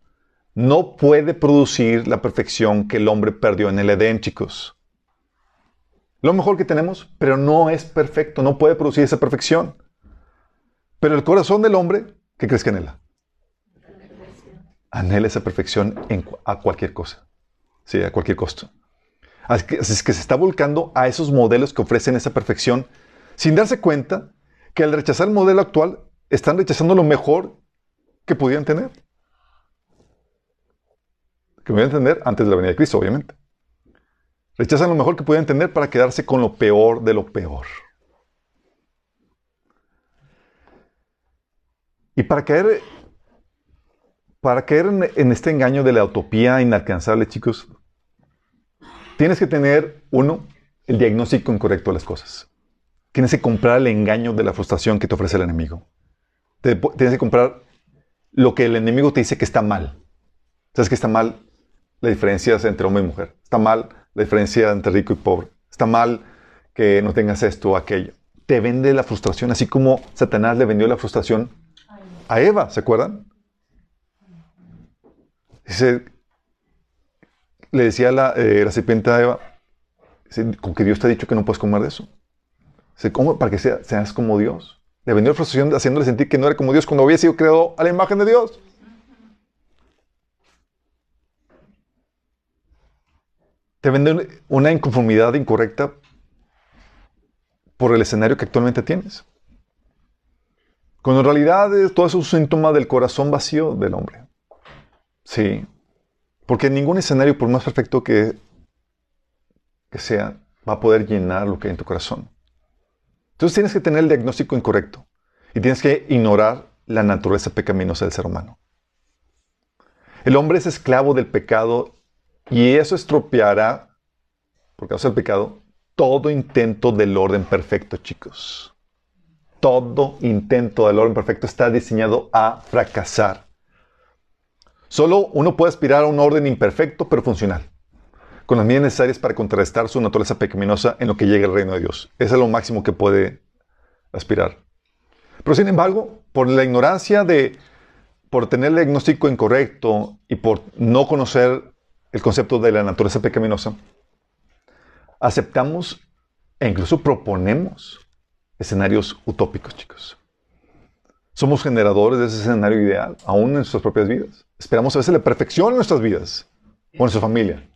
no puede producir la perfección que el hombre perdió en el Edén, chicos. Lo mejor que tenemos, pero no es perfecto, no puede producir esa perfección. Pero el corazón del hombre, ¿qué crees que anhela? Anhela esa perfección a cualquier cosa. Sí, a cualquier costo. Así es que se está volcando a esos modelos que ofrecen esa perfección sin darse cuenta que al rechazar el modelo actual están rechazando lo mejor que pudieran tener. Que pudieran tener antes de la venida de Cristo, obviamente. Rechazan lo mejor que pudieran tener para quedarse con lo peor de lo peor. Y para caer, para caer en, en este engaño de la utopía inalcanzable, chicos, tienes que tener, uno, el diagnóstico incorrecto de las cosas. Tienes que comprar el engaño de la frustración que te ofrece el enemigo. Te- tienes que comprar lo que el enemigo te dice que está mal. ¿Sabes que está mal? La diferencia entre hombre y mujer. Está mal la diferencia entre rico y pobre. Está mal que no tengas esto o aquello. Te vende la frustración, así como Satanás le vendió la frustración a Eva, ¿se acuerdan? Dice, le decía la, eh, la serpiente a Eva, con que Dios te ha dicho que no puedes comer de eso. Dice, ¿cómo? Para que sea- seas como Dios. Le vendió la frustración haciéndole sentir que no era como Dios cuando había sido creado a la imagen de Dios. Te vende una inconformidad incorrecta por el escenario que actualmente tienes. Cuando en realidad todo eso es un síntoma del corazón vacío del hombre. Sí. Porque ningún escenario, por más perfecto que, sea, va a poder llenar lo que hay en tu corazón. Entonces tienes que tener el diagnóstico incorrecto y tienes que ignorar la naturaleza pecaminosa del ser humano. El hombre es esclavo del pecado y eso estropeará, por causa del pecado, todo intento del orden perfecto, chicos. Todo intento del orden perfecto está diseñado a fracasar. Solo uno puede aspirar a un orden imperfecto pero funcional, con las medidas necesarias para contrarrestar su naturaleza pecaminosa en lo que llega al reino de Dios. Eso es lo máximo que puede aspirar. Pero sin embargo, por la ignorancia de, por tener el diagnóstico incorrecto y por no conocer el concepto de la naturaleza pecaminosa, aceptamos e incluso proponemos escenarios utópicos, chicos. Somos generadores de ese escenario ideal, aún en nuestras propias vidas. Esperamos a veces la perfección en nuestras vidas o en nuestra familia.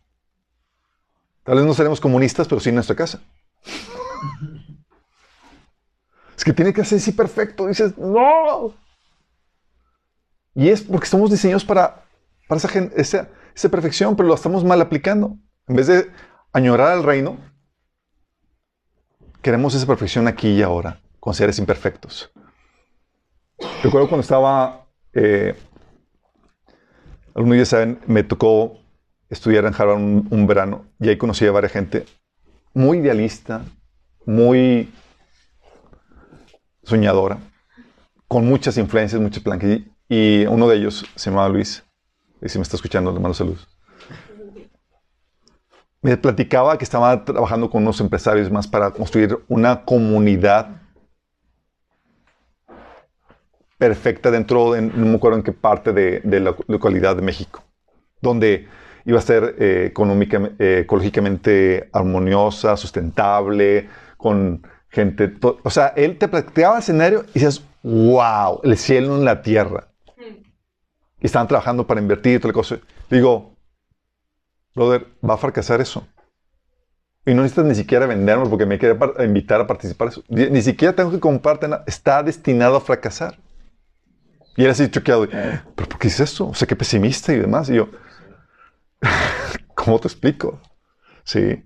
Tal vez no seremos comunistas, pero sí en nuestra casa. Es que tiene que ser así perfecto. Dices, no. Y es porque estamos diseñados para, para esa, esa, esa perfección, pero lo estamos mal aplicando. En vez de añorar al reino, queremos esa perfección aquí y ahora, con seres imperfectos. Recuerdo cuando estaba, eh, algunos ya saben, me tocó estudiar en Harvard un, verano y ahí conocí a varias gente muy idealista, muy soñadora, con muchas influencias, muchos planes. Y uno de ellos se llamaba Luis. Y si me está escuchando, le mando saludos. Me platicaba que estaba trabajando con unos empresarios más para construir una comunidad perfecta dentro de, no me acuerdo en qué parte de, de la localidad de México, donde iba a ser eh, económica, eh, ecológicamente armoniosa, sustentable, con gente. O sea, él te platicaba el escenario y dices, wow, el cielo en la tierra. Y estaban trabajando para invertir y toda la cosa. Digo, brother, va a fracasar eso. Y no necesitas ni siquiera vendernos porque me quiere invitar a participar eso. Ni siquiera tengo que comprarte nada. Está destinado a fracasar. Y él así choqueado. ¿Pero por qué es eso? O sea, qué pesimista y demás. Y yo, ¿cómo te explico? Sí.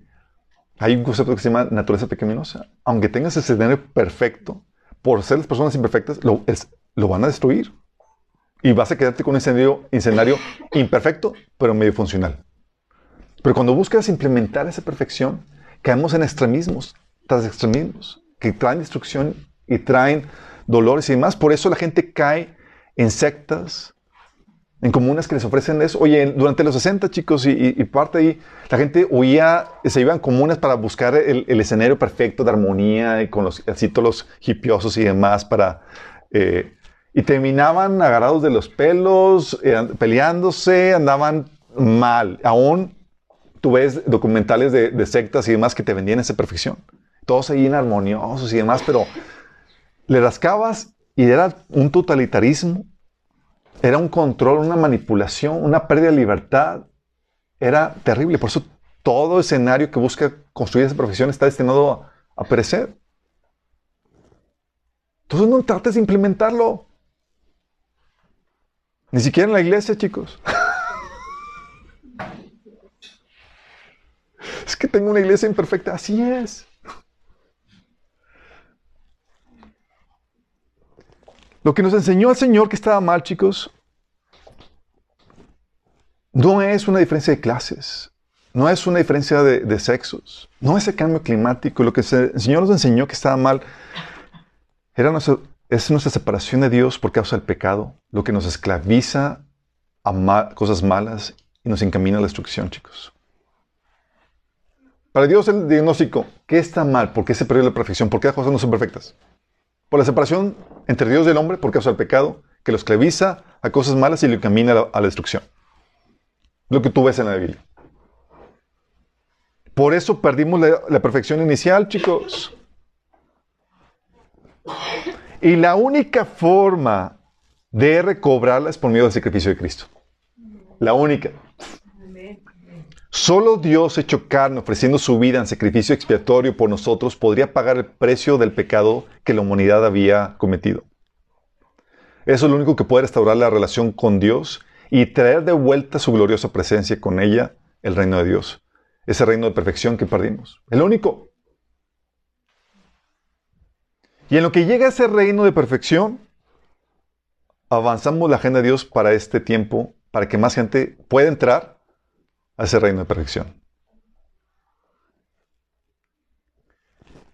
Hay un concepto que se llama naturaleza pecaminosa. Aunque tengas ese escenario perfecto, por ser las personas imperfectas, lo, es, lo van a destruir. Y vas a quedarte con un escenario, escenario imperfecto, pero medio funcional. Pero cuando buscas implementar esa perfección, caemos en extremismos tras extremismos que traen destrucción y traen dolores y demás. Por eso la gente cae en sectas, en comunas que les ofrecen eso. Oye, durante los 60, chicos, y, y, parte ahí, la gente huía, se iban comunas para buscar el, el, escenario perfecto de armonía y con los, así todos hipiosos y demás para... Eh, y terminaban agarrados de los pelos, eh, peleándose, andaban mal. Aún tú ves documentales de, de, sectas y demás que te vendían esa perfección. Todos ahí en armoniosos y demás, pero le rascabas y era un totalitarismo, era un control, una manipulación, una pérdida de libertad. Era terrible. Por eso todo escenario que busca construir esa profesión está destinado a, a perecer. Entonces no trates de implementarlo. Ni siquiera en la iglesia, chicos. es que tengo una iglesia imperfecta. Así es. Lo que nos enseñó el Señor que estaba mal, chicos, no es una diferencia de clases, no es una diferencia de, sexos, no es el cambio climático. Lo que el Señor nos enseñó que estaba mal era nuestra, es nuestra separación de Dios por causa del pecado, lo que nos esclaviza a cosas malas y nos encamina a la destrucción, chicos. Para Dios el diagnóstico, ¿qué está mal? ¿Por qué se perdió la perfección? ¿Por qué las cosas no son perfectas? Por la separación entre Dios y el hombre por causa del pecado, que lo esclaviza a cosas malas y lo encamina a la, destrucción. Lo que tú ves en la Biblia. Por eso perdimos la, la perfección inicial, chicos. Y la única forma de recobrarla es por medio del sacrificio de Cristo. La única. Solo Dios hecho carne, ofreciendo su vida en sacrificio expiatorio por nosotros, podría pagar el precio del pecado que la humanidad había cometido. Eso es lo único que puede restaurar la relación con Dios y traer de vuelta su gloriosa presencia con ella, el reino de Dios. Ese reino de perfección que perdimos. El único. Y en lo que llega a ese reino de perfección, avanzamos la agenda de Dios para este tiempo, para que más gente pueda entrar a ese reino de perfección.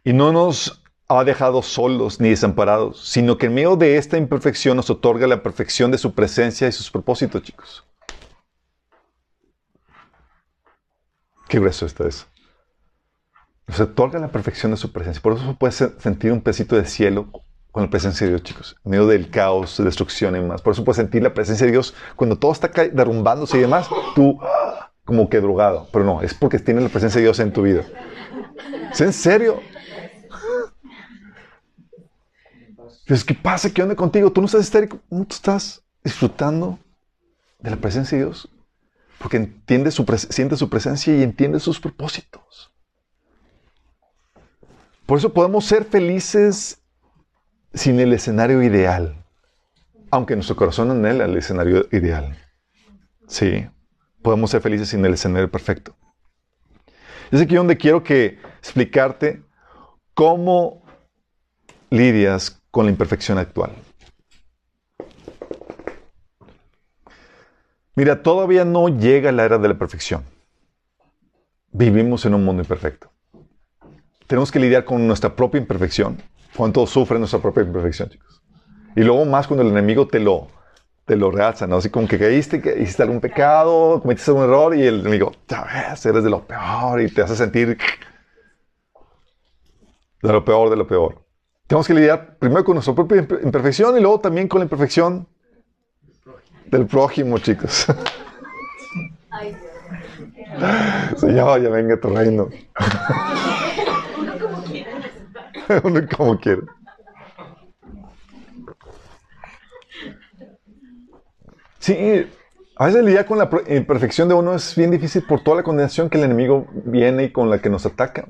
Y no nos ha dejado solos ni desamparados, sino que en medio de esta imperfección nos otorga la perfección de su presencia y sus propósitos, chicos. Qué grueso está eso. Nos otorga la perfección de su presencia. Por eso puedes sentir un pesito de cielo con la presencia de Dios, chicos. En medio del caos, de destrucción y más. Por eso puedes sentir la presencia de Dios cuando todo está derrumbándose y demás. Tú, como que drogado. Pero no, es porque tienes la presencia de Dios en tu vida. ¿Es en serio? Dices, ¿qué pasa? ¿Qué onda contigo? Tú no estás histérico. ¿Cómo tú estás disfrutando de la presencia de Dios? Porque entiendes su sientes su presencia y entiendes sus propósitos. Por eso podemos ser felices sin el escenario ideal, aunque nuestro corazón anhela el escenario ideal. Sí, podemos ser felices sin el escenario perfecto. Es aquí donde quiero que explicarte cómo lidias con la imperfección actual. Mira, todavía no llega la era de la perfección. Vivimos en un mundo imperfecto. Tenemos que lidiar con nuestra propia imperfección. ¿Cuánto sufre nuestra propia imperfección, chicos? Y luego más cuando el enemigo te lo, te lo realza, ¿no? Así como que caíste, que hiciste algún pecado, cometiste algún error y el enemigo, ya ves, eres de lo peor y te hace sentir de lo peor, de lo peor. Tenemos que lidiar primero con nuestra propia imper- imperfección y luego también con la imperfección del prójimo, chicos. Señor, ya venga tu reino. Uno como quiere. Sí, a veces lidiar con la imperfección de uno es bien difícil por toda la condenación que el enemigo viene y con la que nos ataca.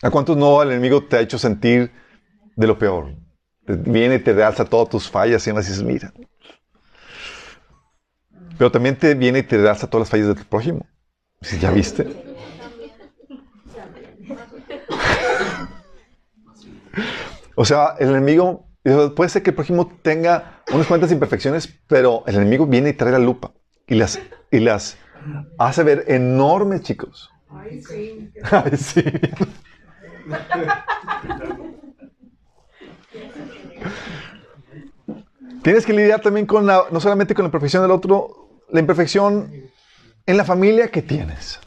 ¿A cuántos no el enemigo te ha hecho sentir de lo peor? Viene y te realza todas tus fallas y además dices, mira. Pero también te viene y te realza todas las fallas de tu prójimo. Dices, ¿ya viste? O sea, el enemigo, puede ser que el prójimo tenga unas cuantas imperfecciones, pero el enemigo viene y trae la lupa y las, y las hace ver enormes, chicos. Ay, sí. Ay, sí. Tienes que lidiar también con la, no solamente con la imperfección del otro, la imperfección en la familia que tienes.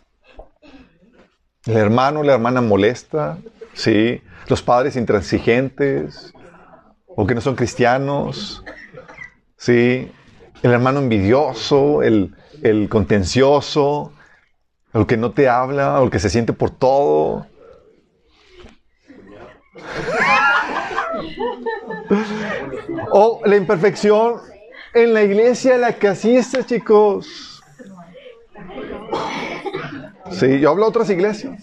El hermano, la hermana molesta, sí. Los padres intransigentes o que no son cristianos, sí. El hermano envidioso, el, el contencioso, el que no te habla, el que se siente por todo. O la imperfección en la iglesia a la que asistes, chicos. Sí, yo hablo de otras iglesias.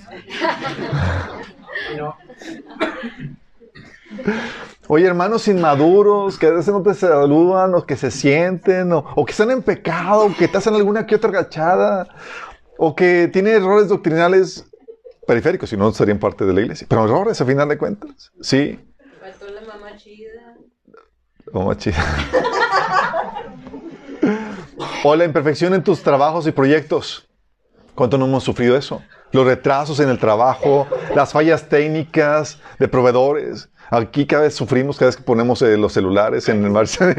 Oye, hermanos inmaduros, que a veces no te saludan, o que se sienten, o, o que están en pecado, o que te hacen alguna que otra gachada, o que tienen errores doctrinales periféricos, si no serían parte de la iglesia. Pero errores, a final de cuentas. Sí, Faltó la mamá chida. Oh, chida. o la imperfección en tus trabajos y proyectos. ¿Cuánto no hemos sufrido eso? Los retrasos en el trabajo, las fallas técnicas de proveedores. Aquí cada vez sufrimos cada vez que ponemos eh, los celulares en el marcha.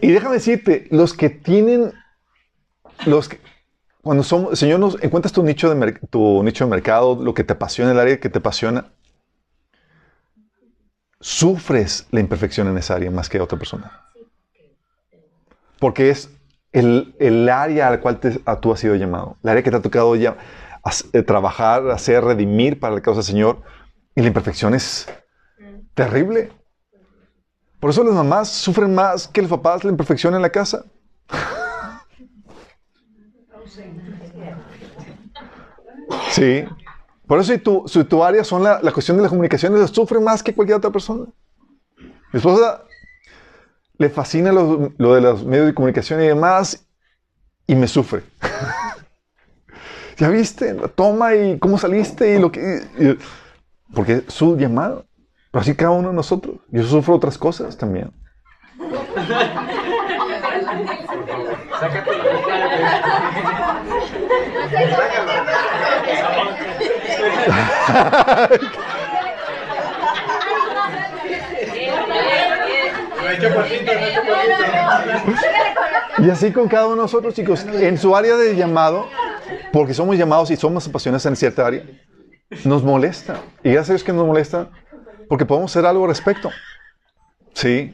y déjame decirte, los que tienen, los que, cuando somos, Señor, nos encuentras tu nicho, de tu nicho de mercado, lo que te apasiona, el área que te apasiona, sufres la imperfección en esa área más que otra persona. Porque es el, el área a la cual te- a tú has sido llamado, el área que te ha tocado ya eh, trabajar, hacer, redimir para la causa del Señor. Y la imperfección es terrible. Por eso las mamás sufren más que los papás la imperfección en la casa. Sí. Por eso si tu, si tu área son la, la cuestión de las comunicaciones, sufre más que cualquier otra persona. Mi esposa le fascina lo, lo de los medios de comunicación y demás y me sufre. ¿Ya viste? Toma y cómo saliste y lo que... y- porque es su llamado. Pero así cada uno de nosotros. Yo sufro otras cosas también. No. Y así con cada uno de nosotros, chicos. En su área de llamado, porque somos llamados y somos apasionados en cierta área, nos molesta. Y gracias a Dios que nos molesta, porque podemos hacer algo al respecto. Sí.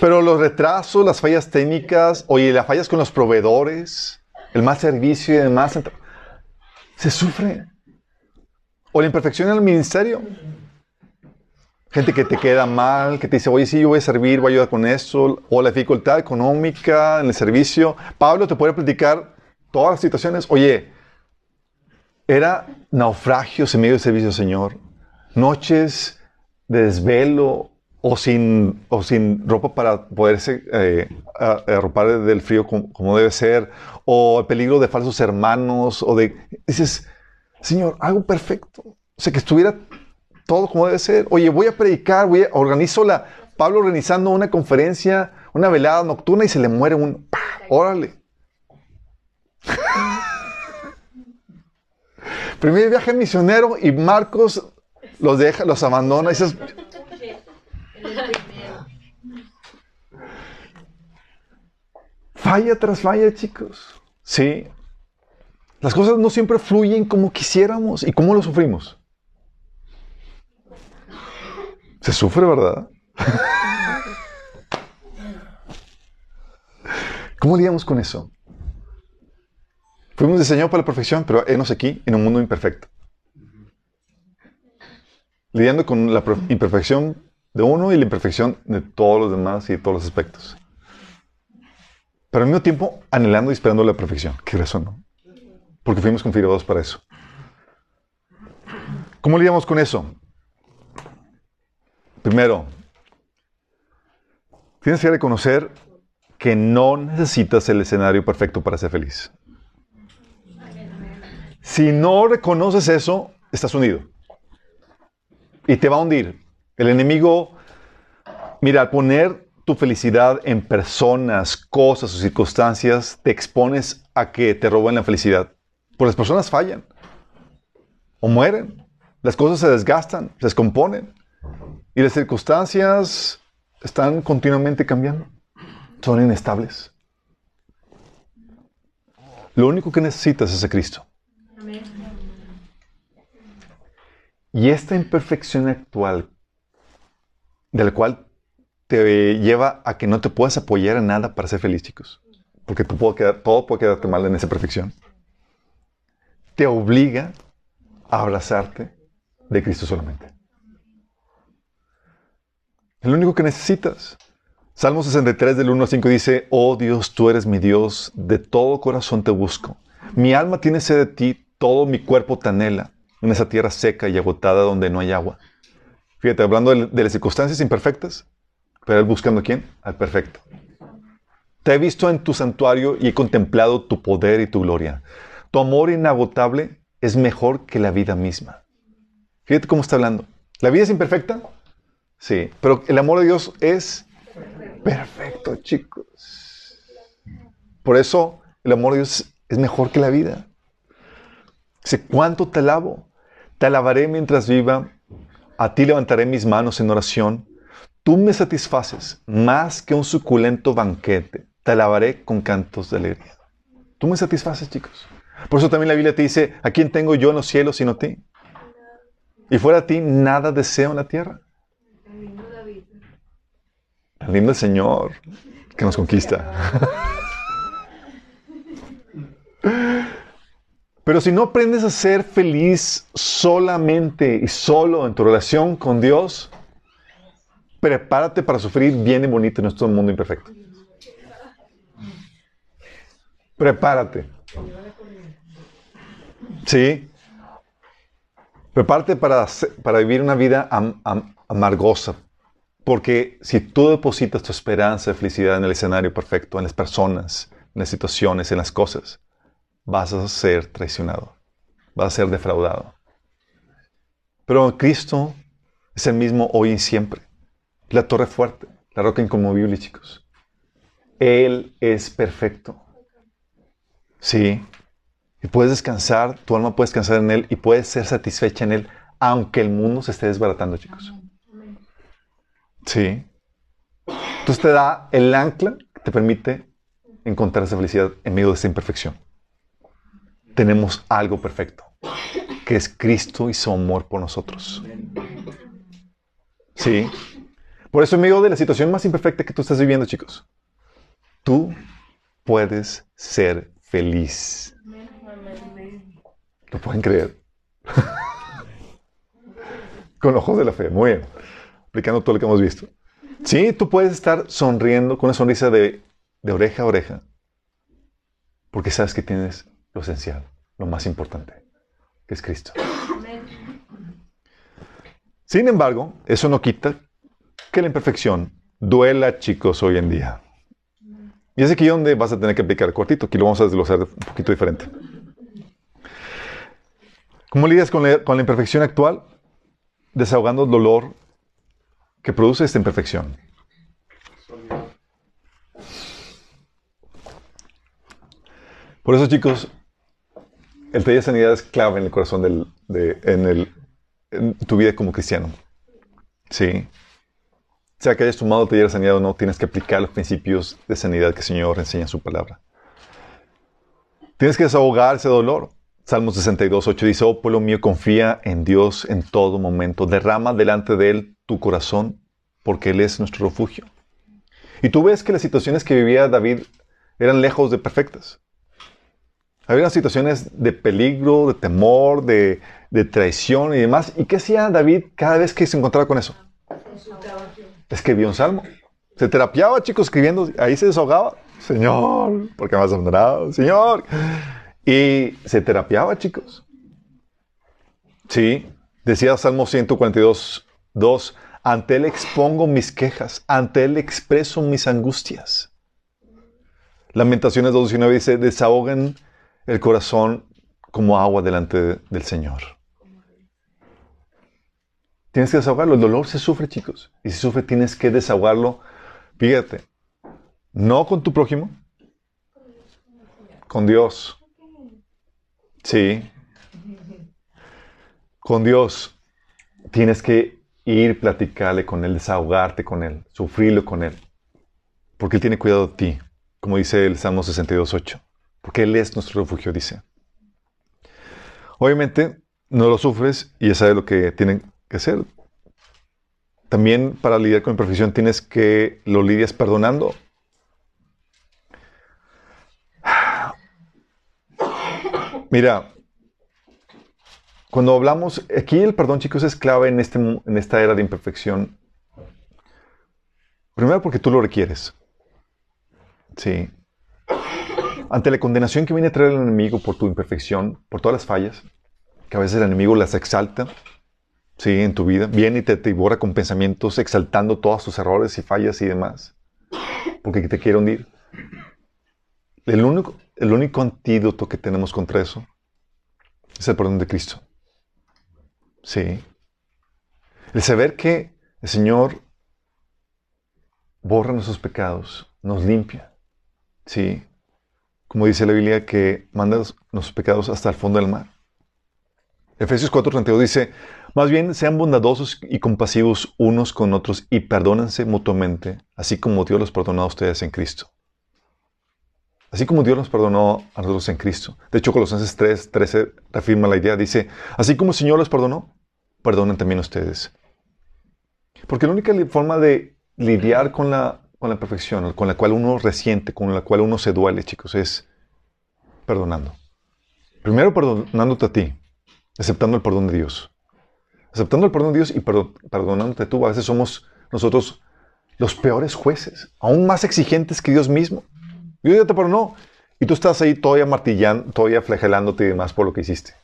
Pero los retrasos, las fallas técnicas, oye, las fallas con los proveedores, el mal servicio y demás, se sufre. O la imperfección en el ministerio. Gente que te queda mal, que te dice, oye, sí, yo voy a servir, voy a ayudar con eso. O la dificultad económica en el servicio. Pablo te puede platicar todas las situaciones. Oye, era naufragios en medio del servicio Señor. Noches de desvelo o sin, o sin ropa para poderse eh, arropar del frío como, debe ser. O el peligro de falsos hermanos. O de... Dices, Señor, algo perfecto. O sea, que estuviera todo como debe ser. Oye, voy a predicar, voy a, organizo la... Pablo organizando una conferencia, una velada nocturna y se le muere un... ¡pah! Órale. Primer viaje misionero y Marcos los deja, los abandona. Y dices, falla tras falla, chicos. Sí. Las cosas no siempre fluyen como quisiéramos. ¿Y cómo lo sufrimos? Se sufre, ¿verdad? ¿Cómo lidiamos con eso? Fuimos diseñados para la perfección, pero enos aquí en un mundo imperfecto. Lidiando con la per- imperfección de uno y la imperfección de todos los demás y de todos los aspectos. Pero al mismo tiempo anhelando y esperando la perfección. Qué razón. Porque fuimos configurados para eso. ¿Cómo lidiamos con eso? Primero, tienes que reconocer que no necesitas el escenario perfecto para ser feliz. Si no reconoces eso, estás hundido. Y te va a hundir. El enemigo, mira, al poner tu felicidad en personas, cosas o circunstancias, te expones a que te roben la felicidad. Pues las personas fallan. O mueren. Las cosas se desgastan, se descomponen. Y las circunstancias están continuamente cambiando. Son inestables. Lo único que necesitas es a Cristo. Y esta imperfección actual, de la cual te lleva a que no te puedas apoyar en nada para ser feliz, chicos. Porque todo puede quedarte mal en esa perfección. Te obliga a abrazarte de Cristo solamente. Es lo único que necesitas. Salmo 63 del 1 al 5 dice, Oh Dios, tú eres mi Dios, de todo corazón te busco. Mi alma tiene sed de ti, todo mi cuerpo te anhela, en esa tierra seca y agotada donde no hay agua. Fíjate, hablando de, las circunstancias imperfectas, pero él buscando a quién? Al perfecto. Te he visto en tu santuario y he contemplado tu poder y tu gloria. Tu amor inagotable es mejor que la vida misma. Fíjate cómo está hablando. ¿La vida es imperfecta? Sí, pero el amor de Dios es perfecto, chicos. Por eso el amor de Dios es mejor que la vida. Dice, ¿cuánto te alabo? Te alabaré mientras viva. A ti levantaré mis manos en oración. Tú me satisfaces más que un suculento banquete. Te alabaré con cantos de alegría. Tú me satisfaces, chicos. Por eso también la Biblia te dice, ¿a quién tengo yo en los cielos sino a ti? Y fuera de ti, nada deseo en la tierra. El lindo el Señor que nos conquista. Pero si no aprendes a ser feliz solamente y solo en tu relación con Dios, prepárate para sufrir bien y bonito en nuestro mundo imperfecto. Prepárate. Sí. Prepárate para, para vivir una vida am- am- amargosa. Porque si tú depositas tu esperanza de felicidad en el escenario perfecto, en las personas, en las situaciones, en las cosas, vas a ser traicionado. Vas a ser defraudado. Pero Cristo es el mismo hoy y siempre. La torre fuerte, la roca inconmovible, chicos. Él es perfecto. Sí. Y puedes descansar, tu alma puede descansar en Él y puedes ser satisfecha en Él, aunque el mundo se esté desbaratando, chicos. Sí. Entonces te da el ancla que te permite encontrar esa felicidad en medio de esta imperfección. tenemos algo perfecto, que es Cristo y su amor por nosotros. Sí. Por eso en medio de la situación más imperfecta que tú estás viviendo, chicos, tú puedes ser feliz. ¿Lo pueden creer? con ojos de la fe, muy bien. Aplicando todo lo que hemos visto. Sí, tú puedes estar sonriendo con una sonrisa de, de oreja a oreja, porque sabes que tienes lo esencial, lo más importante, que es Cristo. Sin embargo, eso no quita que la imperfección duela, chicos, hoy en día. Y es aquí donde vas a tener que aplicar cortito. Aquí lo vamos a desglosar un poquito diferente. ¿Cómo lidias con la, con la imperfección actual? Desahogando el dolor que produce esta imperfección. Por eso, chicos, el taller de sanidad es clave en el corazón de, en, el, tu vida como cristiano. Sí. Sea que hayas tomado el taller de sanidad o no, tienes que aplicar los principios de sanidad que el Señor enseña en su palabra. Tienes que desahogar ese dolor. Salmo 62, 8 dice, oh pueblo mío, confía en Dios en todo momento. Derrama delante de Él tu corazón, porque Él es nuestro refugio. Y tú ves que las situaciones que vivía David eran lejos de perfectas. Había situaciones de peligro, de temor, de, de, traición y demás. ¿Y qué hacía David cada vez que se encontraba con eso? Escribía un salmo. Se terapiaba, chicos, escribiendo. Ahí se desahogaba. Señor, ¿por qué me has abandonado? Señor. Y se terapiaba, chicos. Sí. Decía Salmo 142, 2. Ante Él expongo mis quejas. Ante Él expreso mis angustias. Lamentaciones 2.19 dice, desahogan el corazón como agua delante del Señor. Tienes que desahogarlo. El dolor se sufre, chicos. Y si sufre, tienes que desahogarlo. Fíjate, no con tu prójimo, con Dios. Sí. Con Dios. Tienes que ir, platicarle con Él, desahogarte con Él, sufrirlo con Él. Porque Él tiene cuidado de ti, como dice el Salmo 62.8 porque Él es nuestro refugio, dice. Obviamente, no lo sufres y ya sabes lo que tienen que hacer. También para lidiar con imperfección tienes que lo lidias perdonando. Mira, cuando hablamos, aquí el perdón, chicos, es clave en, este, en esta era de imperfección. Primero porque tú lo requieres. Sí. Ante la condenación que viene a traer el enemigo por tu imperfección, por todas las fallas, que a veces el enemigo las exalta, sí, en tu vida, viene y te devora con pensamientos exaltando todos tus errores y fallas y demás, porque te quiere hundir. El único, el único antídoto que tenemos contra eso es el perdón de Cristo. Sí. El saber que el Señor borra nuestros pecados, nos limpia. Sí como dice la Biblia, que manda los pecados hasta el fondo del mar. Efesios 4:32 dice, más bien sean bondadosos y compasivos unos con otros y perdónense mutuamente, así como Dios los perdonó a ustedes en Cristo. Así como Dios los perdonó a nosotros en Cristo. De hecho, Colosenses 3, 13 reafirma la idea. Dice, así como el Señor los perdonó, perdonen también ustedes. Porque la única forma de lidiar con la con la perfección, con la cual uno resiente, con la cual uno se duele, chicos, es perdonando. Primero perdonándote a ti, aceptando el perdón de Dios. Aceptando el perdón de Dios y perdonándote tú. A veces somos nosotros los peores jueces, aún más exigentes que Dios mismo. Dios ya te perdonó y tú estás ahí todavía martillando, todavía flagelándote y demás por lo que hiciste.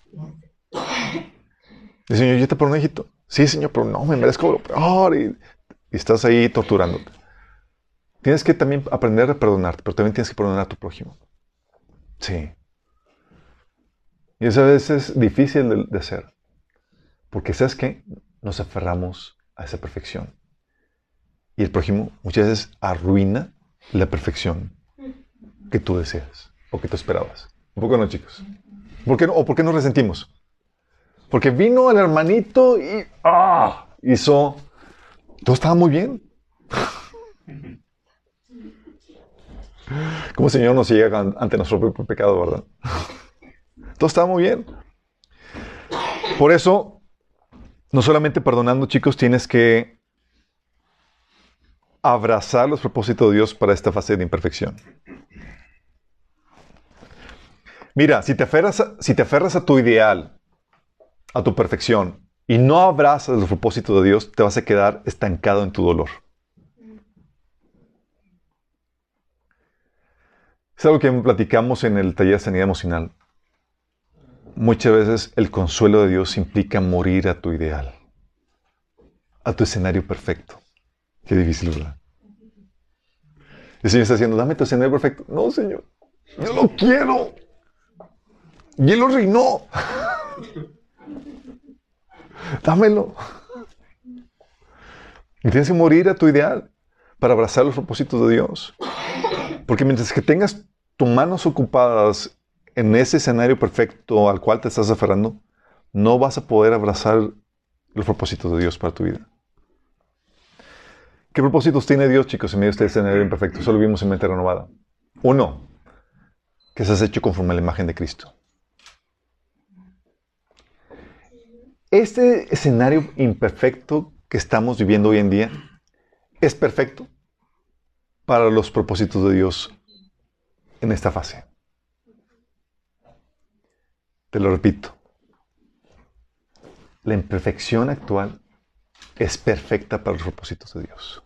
El Señor, yo te perdoné, hijito. Sí, Señor, pero no, me merezco lo peor. y estás ahí torturándote. Tienes que también aprender a perdonarte, pero también tienes que perdonar a tu prójimo. Sí. Y eso a veces es difícil de, de hacer. Porque sabes que nos aferramos a esa perfección. Y el prójimo muchas veces arruina la perfección que tú deseas o que tú esperabas. Un poco no, chicos. ¿Por qué no? ¿O por qué nos resentimos? Porque vino el hermanito y ¡ah! hizo. Todo estaba muy bien. Como el Señor nos llega ante nuestro pecado, ¿verdad? Todo estaba muy bien. Por eso, no solamente perdonando, chicos, tienes que abrazar los propósitos de Dios para esta fase de imperfección. Mira, si te aferras a, si te aferras a tu ideal, a tu perfección, y no abrazas los propósitos de Dios, te vas a quedar estancado en tu dolor. Es algo que platicamos en el taller de sanidad emocional. Muchas veces el consuelo de Dios implica morir a tu ideal, a tu escenario perfecto. Qué difícil, ¿verdad? El Señor está diciendo, dame tu escenario perfecto. No, Señor, yo lo quiero. Y Él lo reinó. Dámelo. Y tienes que morir a tu ideal para abrazar los propósitos de Dios. Porque mientras que tengas tus manos ocupadas en ese escenario perfecto al cual te estás aferrando, no vas a poder abrazar los propósitos de Dios para tu vida. ¿Qué propósitos tiene Dios, chicos, en medio de este escenario imperfecto? Eso lo vimos en Mente Renovada. Uno, que seas hecho conforme a la imagen de Cristo. Este escenario imperfecto que estamos viviendo hoy en día es perfecto para los propósitos de Dios en esta fase. Te lo repito. La imperfección actual es perfecta para los propósitos de Dios.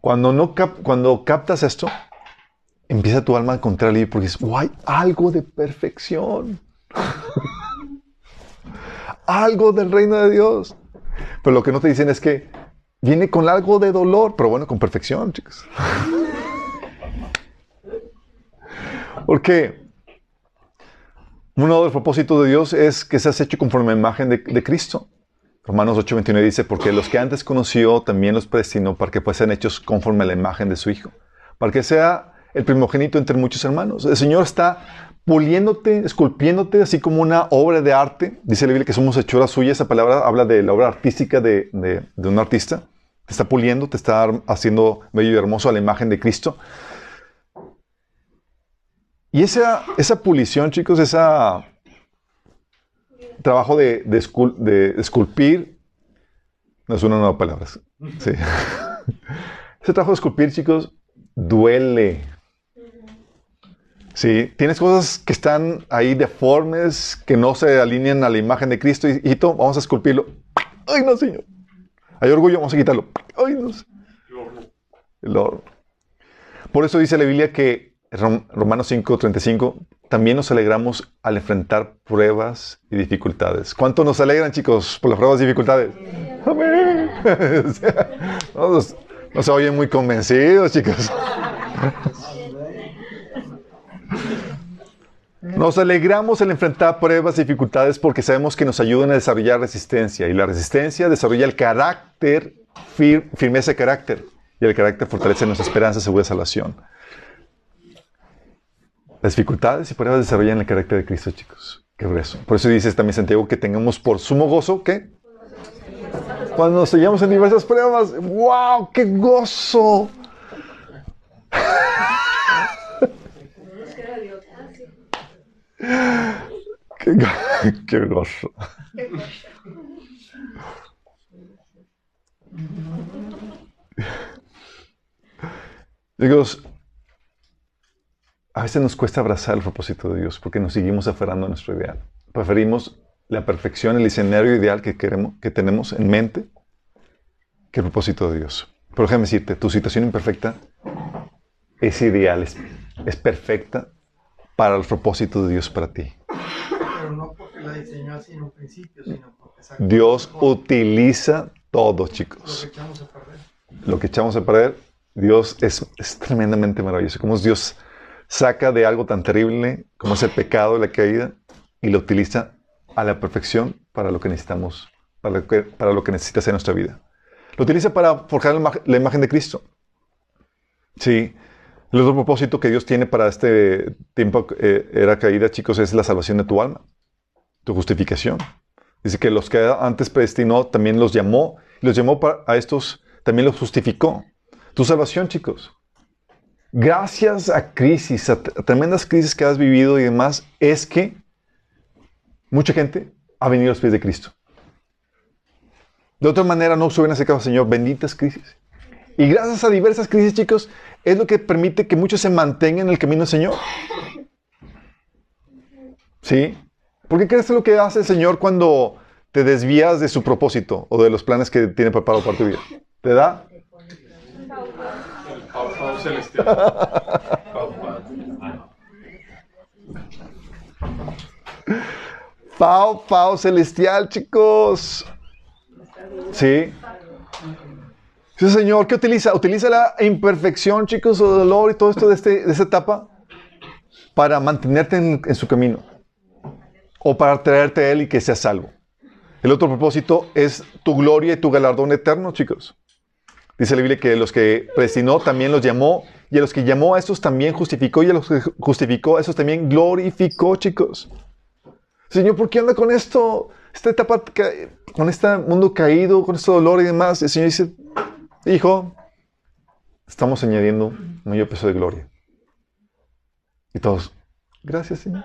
Cuando, no cap- cuando captas esto, empieza tu alma a encontrar alivio porque dices, "Oh, hay algo de perfección. algo del reino de Dios. Pero lo que no te dicen es que viene con algo de dolor, pero bueno, con perfección, chicos. Porque uno de los propósitos de Dios es que seas hecho conforme a la imagen de, Cristo. Romanos 8:29 dice, porque los que antes conoció también los predestinó para que sean hechos conforme a la imagen de su Hijo, para que sea el primogénito entre muchos hermanos. El Señor está puliéndote, esculpiéndote, así como una obra de arte. Dice la Biblia que somos hechuras suyas. Esa palabra habla de la obra artística de, de- un artista. Te está puliendo, te está haciendo bello y hermoso a la imagen de Cristo. Y esa, esa pulición, chicos, esa trabajo de, de, escul- de esculpir, no es una nueva palabra. Ese trabajo de esculpir, chicos, duele. Sí, tienes cosas que están ahí deformes, que no se alinean a la imagen de Cristo. Y, hijito, vamos a esculpirlo. Ay, no, Señor. Hay orgullo, vamos a quitarlo. Ay, no. El horno. Por eso dice la Biblia que Rom- Romanos 5:35, también nos alegramos al enfrentar pruebas y dificultades. ¿Cuánto nos alegran, chicos, por las pruebas y dificultades? Amén. No, nos- no se oyen muy convencidos, chicos. Nos alegramos al enfrentar pruebas y dificultades porque sabemos que nos ayudan a desarrollar resistencia y la resistencia desarrolla el carácter, fir- firmeza de carácter y el carácter fortalece nuestra esperanza, segura salvación. Las dificultades y pruebas desarrollan el carácter de Cristo, chicos. Qué grueso. Por eso dice también Santiago que tengamos por sumo gozo, ¿qué? Cuando nos hallamos en diversas pruebas. ¡Wow! ¡Qué gozo! ¡Qué, qué gozo! Chicos, a veces nos cuesta abrazar el propósito de Dios porque nos seguimos aferrando a nuestro ideal. Preferimos la perfección, el escenario ideal que queremos, que tenemos en mente, que el propósito de Dios. Pero déjame decirte, tu situación imperfecta es ideal, es, es perfecta para los propósitos de Dios para ti. Pero no porque la diseñó así en un principio, sino porque Dios lo utiliza todo, lo chicos. que echamos a perder. Lo que echamos a perder, Dios es, es tremendamente maravilloso. Como Dios saca de algo tan terrible como es el pecado, la caída, y lo utiliza a la perfección para lo que necesitamos, para lo que, para lo que necesita hacer nuestra vida. Lo utiliza para forjar la imagen de Cristo. Sí. El otro propósito que Dios tiene para este tiempo eh, era caída, chicos, es la salvación de tu alma, tu justificación. Dice que los que antes predestinó también los llamó, los llamó para- a estos, también los justificó. Tu salvación, chicos. gracias a crisis, a, a tremendas crisis que has vivido y demás, es que mucha gente ha venido a los pies de Cristo. De otra manera no se hubieran acercado, Señor, benditas crisis. Y gracias a diversas crisis, chicos, es lo que permite que muchos se mantengan en el camino del Señor. ¿Sí? ¿Por qué crees que lo que hace el Señor cuando te desvías de su propósito o de los planes que tiene preparado para tu vida? Te da celestial. Pau, Pau celestial, chicos. Sí. Sí, Señor, ¿qué utiliza? Utiliza la imperfección, chicos, o dolor y todo esto de, este, de esta etapa para mantenerte en, en su camino. O para traerte a Él y que seas salvo. El otro propósito es tu gloria y tu galardón eterno, chicos. Dice la Biblia que los que predestinó también los llamó, y a los que llamó a estos también justificó, y a los que justificó a estos también glorificó, chicos. Señor, ¿por qué anda con esto? Esta etapa, con este mundo caído, con este dolor y demás. El Señor dice, hijo, estamos añadiendo mayor peso de gloria. Y todos, gracias, Señor.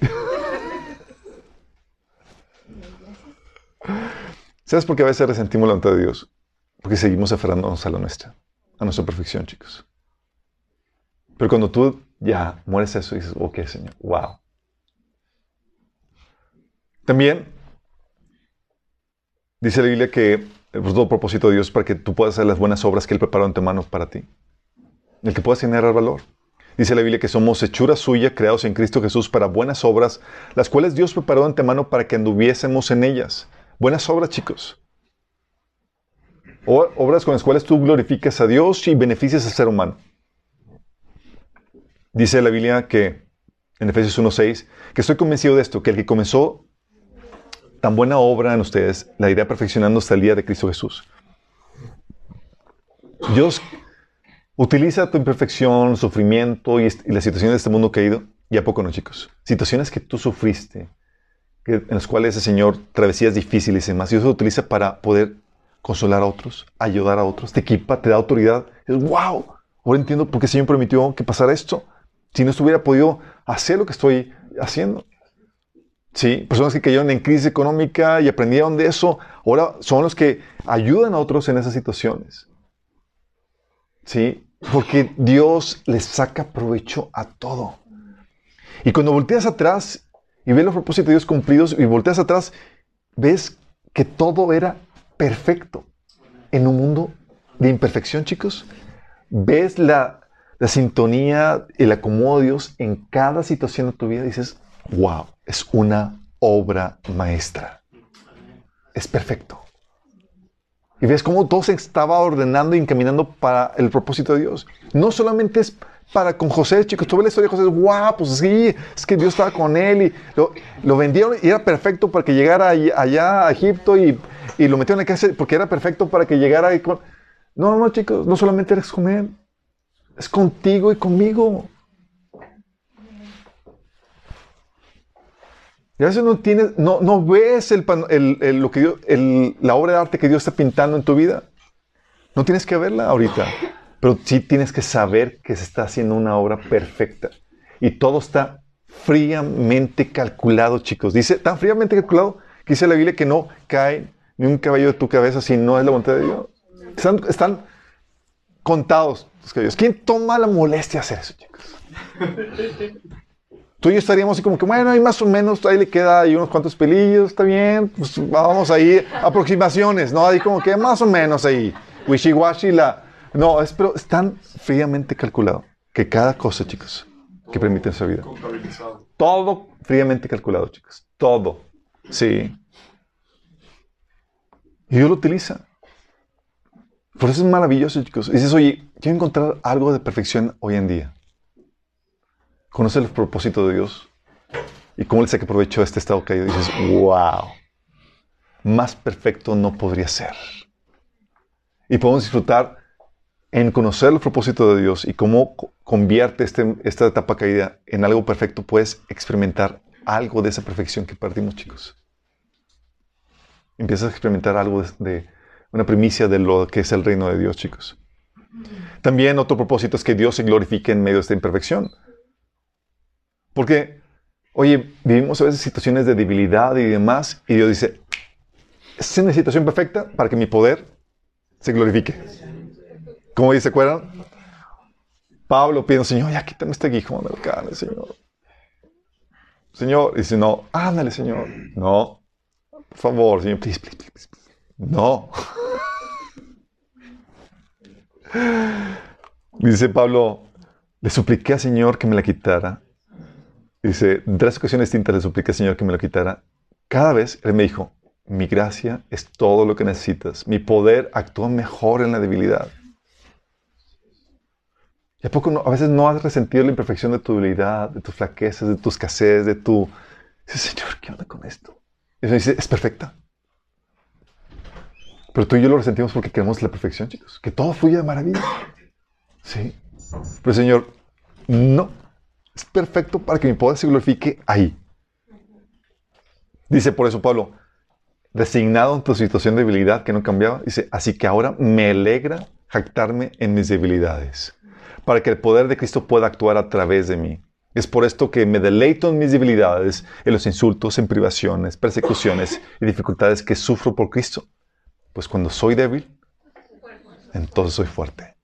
¿Sabes por qué a veces resentimos la voluntad de Dios? Porque seguimos aferrándonos a la nuestra, a nuestra perfección, chicos. Pero cuando tú ya mueres eso y dices, ok, Señor, wow. También dice la Biblia que el todo propósito de Dios para que tú puedas hacer las buenas obras que Él preparó ante manos para ti. El que puedas generar valor. Dice la Biblia que somos hechura suya, creados en Cristo Jesús para buenas obras, las cuales Dios preparó antemano para que anduviésemos en ellas. Buenas obras, chicos. Obras con las cuales tú glorificas a Dios y beneficias al ser humano. Dice la Biblia que en Efesios 1.6, que estoy convencido de esto, que el que comenzó tan buena obra en ustedes la irá perfeccionando hasta el día de Cristo Jesús. Dios utiliza tu imperfección, sufrimiento y, y las situaciones de este mundo caído, y a poco no, chicos. Situaciones que tú sufriste, que- en las cuales el Señor, travesías difíciles y demás, Dios lo utiliza para poder consolar a otros, ayudar a otros, te equipa, te da autoridad. Wow, ahora entiendo por qué el Señor permitió que pasara esto. Si no estuviera podido hacer lo que estoy haciendo. Sí, personas que cayeron en crisis económica y aprendieron de eso, ahora son los que ayudan a otros en esas situaciones. Sí, porque Dios les saca provecho a todo. Y cuando volteas atrás y ves los propósitos de Dios cumplidos y volteas atrás, ves que todo era perfecto en un mundo de imperfección, chicos. Ves la, la sintonía, el acomodo de Dios en cada situación de tu vida dices, wow, es una obra maestra. Es perfecto. Y ves cómo todo se estaba ordenando y encaminando para el propósito de Dios. No solamente es para con José, chicos. Tú ves la historia de José, pues sí, es que Dios estaba con él y lo, lo vendieron y era perfecto para que llegara allá a Egipto y, y lo metieron en la cárcel porque era perfecto para que llegara ahí con... No, no, chicos, no solamente eres con él, es contigo y conmigo. Y a veces no tienes, no, no ves el, lo que la obra de arte que Dios está pintando en tu vida. No tienes que verla ahorita, pero sí tienes que saber que se está haciendo una obra perfecta. Y todo está fríamente calculado, chicos. Dice, tan fríamente calculado que dice la Biblia que no cae ni un cabello de tu cabeza si no es la voluntad de Dios. Están, están contados los cabellos. ¿Quién toma la molestia de hacer eso, chicos? Tú y yo estaríamos así como que, bueno, ahí más o menos, ahí le queda ahí unos cuantos pelillos, está bien, pues vamos ahí, aproximaciones, ¿no? Ahí como que más o menos ahí, wishy-washy la... No, es, pero es tan fríamente calculado que cada cosa, chicos, que permite en su vida. Contabilizado. Todo fríamente calculado, chicos. Todo. Sí. Y Dios lo utiliza. Por eso es maravilloso, chicos. Dices, oye, quiero encontrar algo de perfección hoy en día. Conoce el propósito de Dios y cómo le saca provecho a este estado caído. Dices, wow, más perfecto no podría ser. Y podemos disfrutar en conocer el propósito de Dios y cómo co- convierte este- esta etapa caída en algo perfecto, puedes experimentar algo de esa perfección que perdimos, chicos. Empiezas a experimentar algo de, de una primicia de lo que es el reino de Dios, chicos. También otro propósito es que Dios se glorifique en medio de esta imperfección. Porque, oye, vivimos a veces situaciones de debilidad y demás, y Dios dice, es una situación perfecta para que mi poder se glorifique. ¿Cómo dice, acuerdan? Pablo pide, Señor, ya quítame este aguijón de la carne, Señor. Señor, dice, no, ándale, Señor. No, por favor, Señor. No. Dice Pablo, le supliqué al Señor que me la quitara. Dice, en tres ocasiones distintas le supliqué al Señor que me la quitara. Cada vez Él me dijo, mi gracia es todo lo que necesitas. Mi poder actúa mejor en la debilidad. ¿Y a poco a veces no has resentido la imperfección de tu debilidad, de tus flaquezas, de tu escasez, de tu... Dices, Señor, ¿qué onda con esto? Y Él dice, es perfecta. Pero tú y yo lo resentimos porque queremos la perfección, chicos. Que todo fluya de maravilla. Sí. Pero Señor, no. Es perfecto para que mi poder se glorifique ahí. Dice por eso Pablo, resignado en tu situación de debilidad que no cambiaba, dice, así que ahora me alegra jactarme en mis debilidades, para que el poder de Cristo pueda actuar a través de mí. Es por esto que me deleito en mis debilidades, en los insultos, en privaciones, persecuciones y dificultades que sufro por Cristo. Pues cuando soy débil, entonces soy fuerte.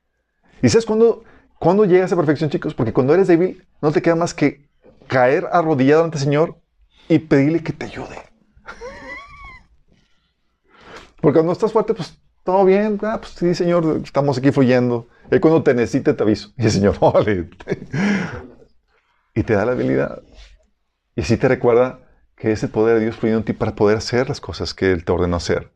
¿Y sabes cuándo, cuándo llega esa perfección, chicos? Porque cuando eres débil, no te queda más que caer arrodillado ante el Señor y pedirle que te ayude. Porque cuando estás fuerte, pues todo bien, ah, pues sí, Señor, estamos aquí fluyendo. Y cuando te necesite, te aviso. Y el Señor, órale. y te da la habilidad. Y así te recuerda que es el poder de Dios fluyendo en ti para poder hacer las cosas que Él te ordenó hacer.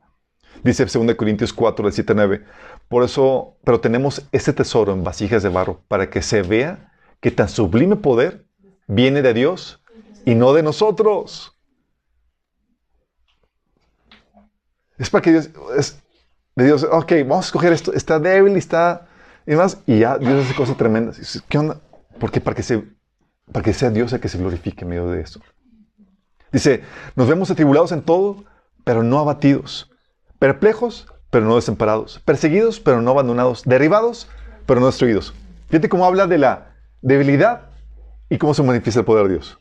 Dice 2 Corintios 4, del 7 al 9. Por eso, pero tenemos este tesoro en vasijas de barro para que se vea que tan sublime poder viene de Dios y no de nosotros. Es para que Dios, es de Dios, ok, vamos a escoger esto, está débil y está, y demás, y ya Dios hace cosas tremendas. ¿Qué onda? Porque para que, se, para que sea Dios el que se glorifique en medio de eso. Dice, nos vemos atribulados en todo, pero no abatidos, perplejos, pero no desamparados, perseguidos, pero no abandonados, derribados, pero no destruidos. Fíjate cómo habla de la debilidad y cómo se manifiesta el poder de Dios.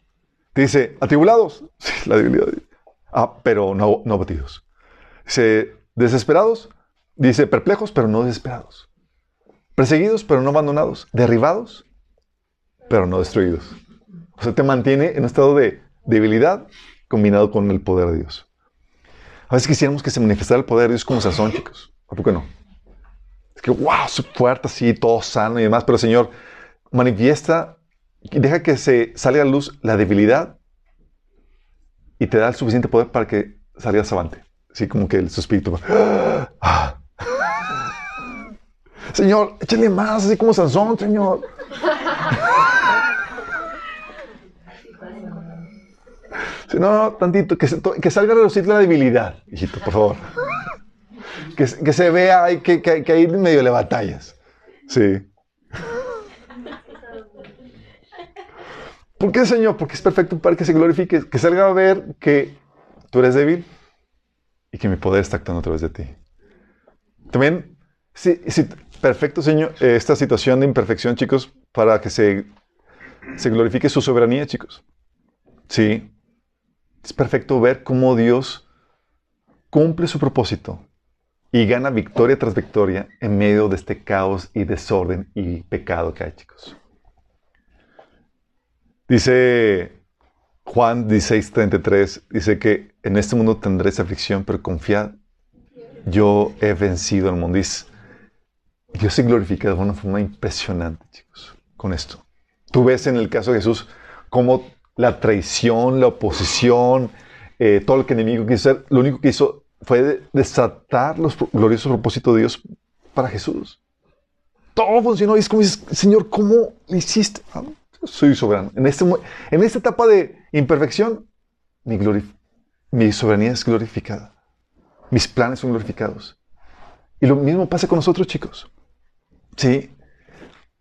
Te dice, atribulados, sí, la debilidad. Ah, pero no, no abatidos. Dice, desesperados, dice, perplejos, pero no desesperados. Perseguidos, pero no abandonados. Derribados, pero no destruidos. O sea, te mantiene en un estado de debilidad combinado con el poder de Dios. A veces quisiéramos que se manifestara el poder de Dios como Sansón, chicos. ¿A poco no? Es que, wow, su fuerte así, todo sano y demás. Pero, Señor, manifiesta y deja que se salga a luz la debilidad y te da el suficiente poder para que salgas avante. Así como que el, espíritu "Ah". Señor, échale más, así como Sansón, Señor. No, tantito, que, que salga a reducir la debilidad, hijito, por favor. Que, que se vea ahí que, que, que medio le batallas. Sí. ¿Por qué, Señor? Porque es perfecto para que se glorifique, que salga a ver que tú eres débil y que mi poder está actuando a través de ti. También, sí, sí, perfecto, Señor, eh, esta situación de imperfección, chicos, para que se, se glorifique su soberanía, chicos. Sí. Es perfecto ver cómo Dios cumple su propósito y gana victoria tras victoria en medio de este caos y desorden y pecado que hay, chicos. Dice Juan 16:33, dice que en este mundo tendréis aflicción, pero confiad, yo he vencido al mundo. Dice, Dios se glorifica de una forma impresionante, chicos, con esto. Tú ves en el caso de Jesús cómo la traición, la oposición, eh, todo lo que el enemigo quiso hacer, lo único que hizo fue de- desatar los gloriosos propósitos de Dios para Jesús. Todo funcionó y es como dices, Señor, ¿cómo lo hiciste? Ah, soy soberano. En, este, en esta etapa de imperfección, mi, mi soberanía es glorificada. Mis planes son glorificados. Y lo mismo pasa con nosotros, chicos. Sí.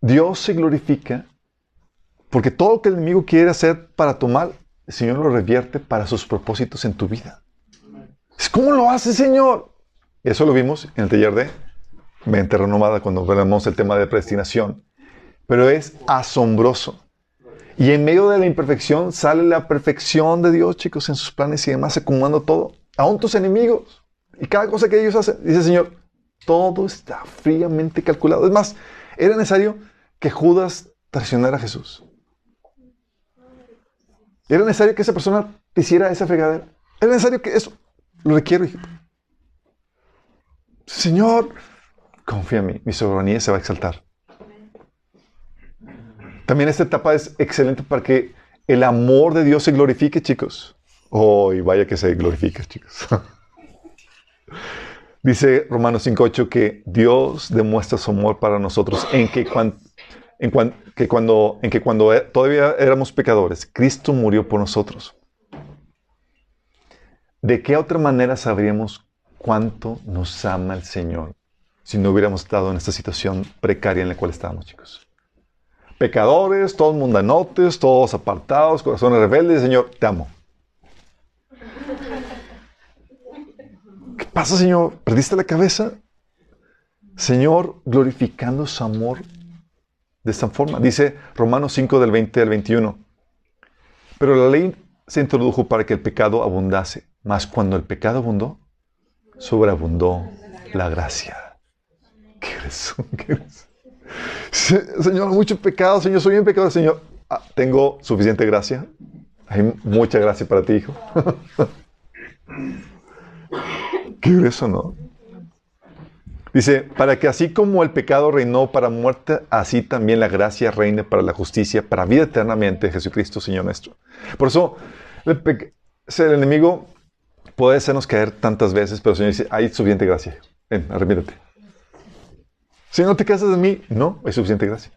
Dios se glorifica porque todo lo que el enemigo quiere hacer para tu mal, el Señor lo revierte para sus propósitos en tu vida. ¿Cómo lo hace, Señor? Eso lo vimos en el taller de mente renovada cuando veremos el tema de predestinación. Pero es asombroso. Y en medio de la imperfección sale la perfección de Dios, chicos, en sus planes y demás, acumulando todo. Aún tus enemigos. Y cada cosa que ellos hacen, dice el Señor, todo está fríamente calculado. Es más, era necesario que Judas traicionara a Jesús. Era necesario que esa persona hiciera esa fregadera. Era necesario que eso lo requiero. Señor, confía en mí, mi soberanía se va a exaltar. También esta etapa es excelente para que el amor de Dios se glorifique, chicos. Oh, vaya que se glorifique, chicos. Dice Romanos 5.8 que Dios demuestra su amor para nosotros en que, cuan- en que cuando, en que cuando e- todavía éramos pecadores, Cristo murió por nosotros. ¿De qué otra manera sabríamos cuánto nos ama el Señor si no hubiéramos estado en esta situación precaria en la cual estábamos, chicos? Pecadores, todos mundanotes, todos apartados, corazones rebeldes, Señor, te amo. ¿Qué pasa, Señor? ¿Perdiste la cabeza? Señor, glorificando su amor de esta forma. Dice Romanos 5 del 20 al 21. Pero la ley se introdujo para que el pecado abundase, mas cuando el pecado abundó, sobreabundó la gracia. ¿Qué eres? ¿Qué eres? Se- Señor, mucho pecado, Señor, soy bien pecador, Señor. Ah, tengo suficiente gracia. Hay mucha gracia para ti, hijo. Qué grueso, ¿no? Dice, para que así como el pecado reinó para muerte, así también la gracia reine para la justicia, para vida eternamente, Jesucristo, Señor nuestro. Por eso, el, enemigo puede hacernos caer tantas veces, pero el Señor dice, hay suficiente gracia. Ven, arrepiéntate. Si no te casas de mí, no, hay suficiente gracia.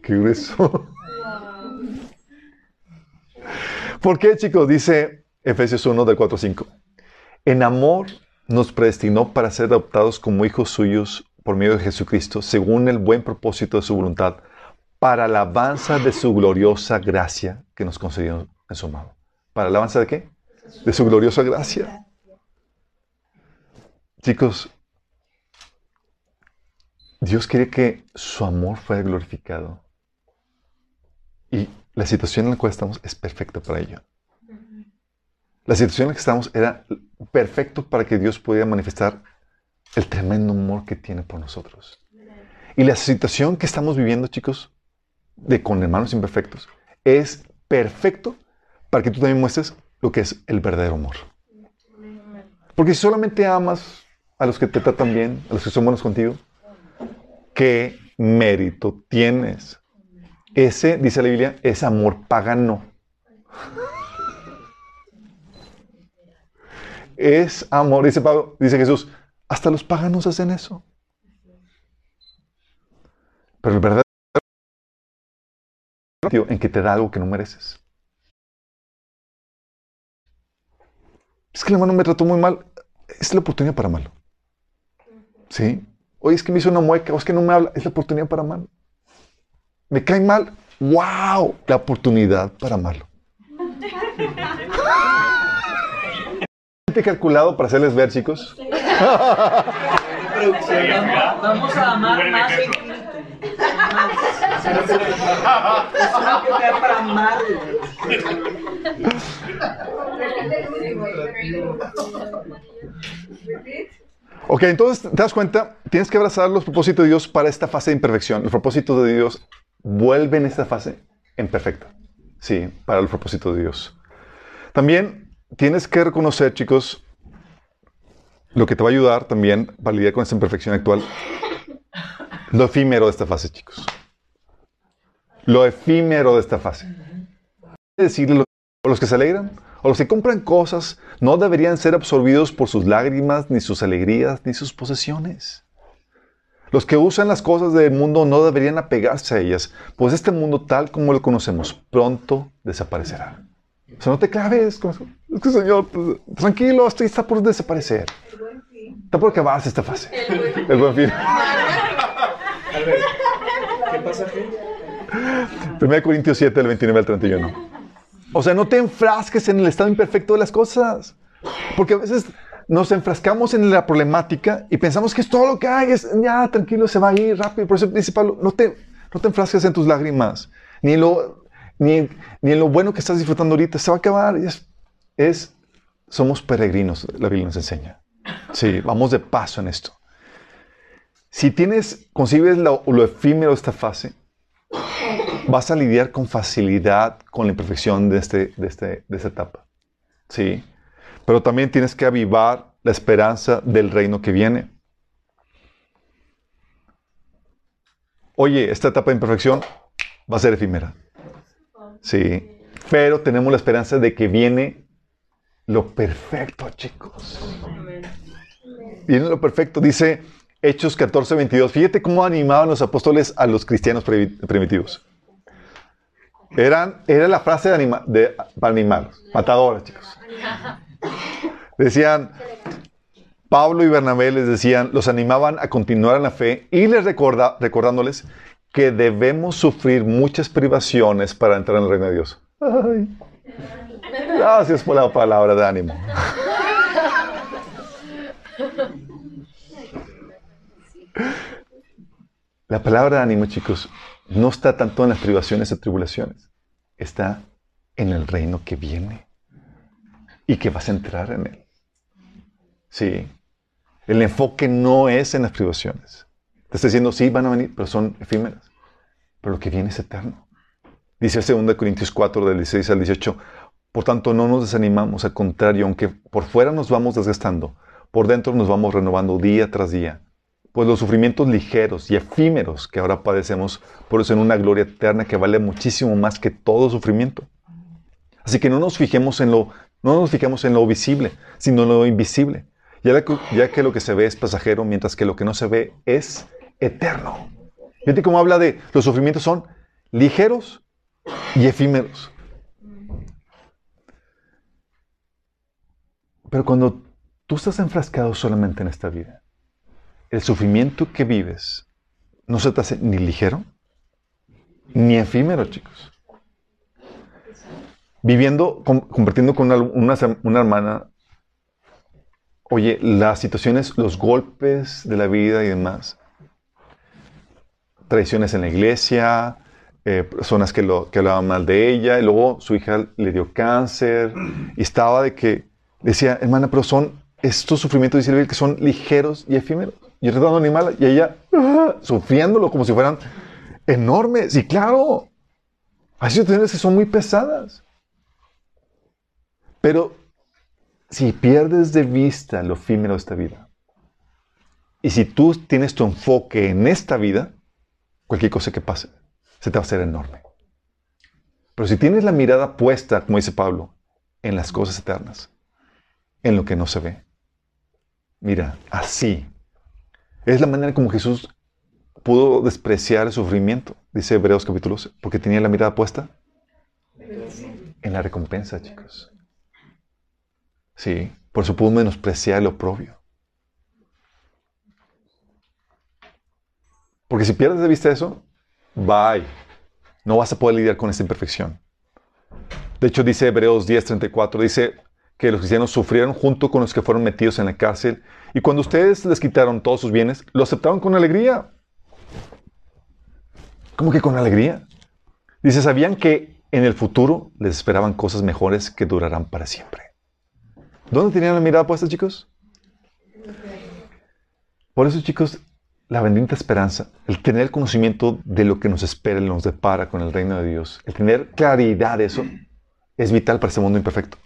Qué grueso. ¿Por qué, chicos? Dice Efesios 1 del 4 al 5. En amor nos predestinó para ser adoptados como hijos suyos por medio de Jesucristo, según el buen propósito de su voluntad, para alabanza de su gloriosa gracia que nos concedió en su amado. ¿Para alabanza de qué? De su gloriosa gracia. Chicos, Dios quiere que su amor fuera glorificado. Y la situación en la cual estamos es perfecta para ello. La situación en la que estamos era perfecto para que Dios pudiera manifestar el tremendo amor que tiene por nosotros. Y la situación que estamos viviendo, chicos, de con hermanos imperfectos, es perfecto para que tú también muestres lo que es el verdadero amor. Porque si solamente amas a los que te tratan bien, a los que son buenos contigo, ¿qué mérito tienes? Ese, dice la Biblia, es amor pagano. Es amor, dice Pablo, dice Jesús, hasta los paganos hacen eso. Pero el verdadero en que te da algo que no mereces. Es que el hermano me trató muy mal. Es la oportunidad para malo. ¿Sí? Oye, es que me hizo una mueca, o es que no me habla. Es la oportunidad para malo. Me cae mal. ¡Wow! La oportunidad para malo. calculado para hacerles ver, chicos? Vamos a amar más para. Ok, entonces te das cuenta, tienes que abrazar los propósitos de Dios para esta fase de imperfección. Los propósitos de Dios vuelven esta fase en perfecta. Sí, para el propósito de Dios. También tienes que reconocer, chicos, lo que te va a ayudar también para lidiar con esta imperfección actual, lo efímero de esta fase, chicos. Lo efímero de esta fase. Decirle a los que se alegran o los que compran cosas no deberían ser absorbidos por sus lágrimas, ni sus alegrías, ni sus posesiones. Los que usan las cosas del mundo no deberían apegarse a ellas, pues este mundo tal como lo conocemos pronto desaparecerá. O sea, no te claves con eso. Es que, Señor, pues, tranquilo, esto está por desaparecer. Está por acabarse esta fase. El buen fin. A ver, ¿qué pasaje? 1 Corintios 7, del 29 al 31. O sea, no te enfrasques en el estado imperfecto de las cosas. Porque a veces nos enfrascamos en la problemática y pensamos que es todo lo que hay, es ya tranquilo, se va a ir rápido. Por eso dice Pablo, no te, no te enfrasques en tus lágrimas, ni lo, ni, ni en lo bueno que estás disfrutando ahorita, se va a acabar. Es, es, somos peregrinos, la Biblia nos enseña. Sí, vamos de paso en esto. Si tienes, concibes lo, lo efímero de esta fase, vas a lidiar con facilidad con la imperfección de, este, de, este, de esta etapa. Sí. Pero también tienes que avivar la esperanza del reino que viene. Oye, esta etapa de imperfección va a ser efímera. Sí. Pero tenemos la esperanza de que viene lo perfecto, chicos. Viene lo perfecto. Dice Hechos 14, 22. Fíjate cómo animaban los apóstoles a los cristianos primitivos. Eran, era la frase de, anima, de para animarlos. Matadores, chicos. Decían, Pablo y Bernabé les decían, los animaban a continuar en la fe y les recorda, recordándoles que debemos sufrir muchas privaciones para entrar en el reino de Dios. Ay. Gracias por la palabra de ánimo. La palabra de ánimo, chicos, no está tanto en las privaciones o tribulaciones, está en el reino que viene y que vas a entrar en él. Sí. El enfoque no es en las privaciones. Te estoy diciendo, sí, van a venir, pero son efímeras. Pero lo que viene es eterno. Dice el 2 Corintios 4, del 16 al 18. Por tanto, no nos desanimamos, al contrario, aunque por fuera nos vamos desgastando, por dentro nos vamos renovando día tras día. Pues los sufrimientos ligeros y efímeros que ahora padecemos producen una gloria eterna que vale muchísimo más que todo sufrimiento. Así que no nos fijemos en lo, no nos fijemos en lo visible, sino en lo invisible, ya que, ya que lo que se ve es pasajero, mientras que lo que no se ve es eterno. Fíjate cómo habla de los sufrimientos son ligeros y efímeros. Pero cuando tú estás enfrascado solamente en esta vida, el sufrimiento que vives no se te hace ni ligero ni efímero, chicos. Viviendo, compartiendo con una, una, hermana, oye, las situaciones, los golpes de la vida y demás, traiciones en la iglesia, eh, personas que, lo, que hablaban mal de ella, y luego su hija le dio cáncer, y estaba de que, decía, hermana, pero son estos sufrimientos, dice que son ligeros y efímeros. Y tratando animal, y ella ¡ah! sufriéndolo como si fueran enormes. Y claro, hay situaciones que son muy pesadas. Pero si pierdes de vista lo efímero de esta vida, y si tú tienes tu enfoque en esta vida, cualquier cosa que pase, se te va a hacer enorme. Pero si tienes la mirada puesta, como dice Pablo, en las cosas eternas, en lo que no se ve, mira, así es la manera como Jesús pudo despreciar el sufrimiento, dice Hebreos capítulo 12, porque tenía la mirada puesta en la recompensa, chicos. Sí, por eso pudo menospreciar lo oprobio. Porque si pierdes de vista eso, bye. No vas a poder lidiar con esta imperfección. De hecho, dice Hebreos 10:34, dice que los cristianos sufrieron junto con los que fueron metidos en la cárcel y cuando ustedes les quitaron todos sus bienes, lo aceptaron con alegría. ¿Cómo que con alegría? Dice, sabían que en el futuro les esperaban cosas mejores que durarán para siempre. ¿Dónde tenían la mirada puesta, chicos? Por eso, chicos, la bendita esperanza, el tener el conocimiento de lo que nos espera y nos depara con el reino de Dios, el tener claridad de eso, es vital para este mundo imperfecto.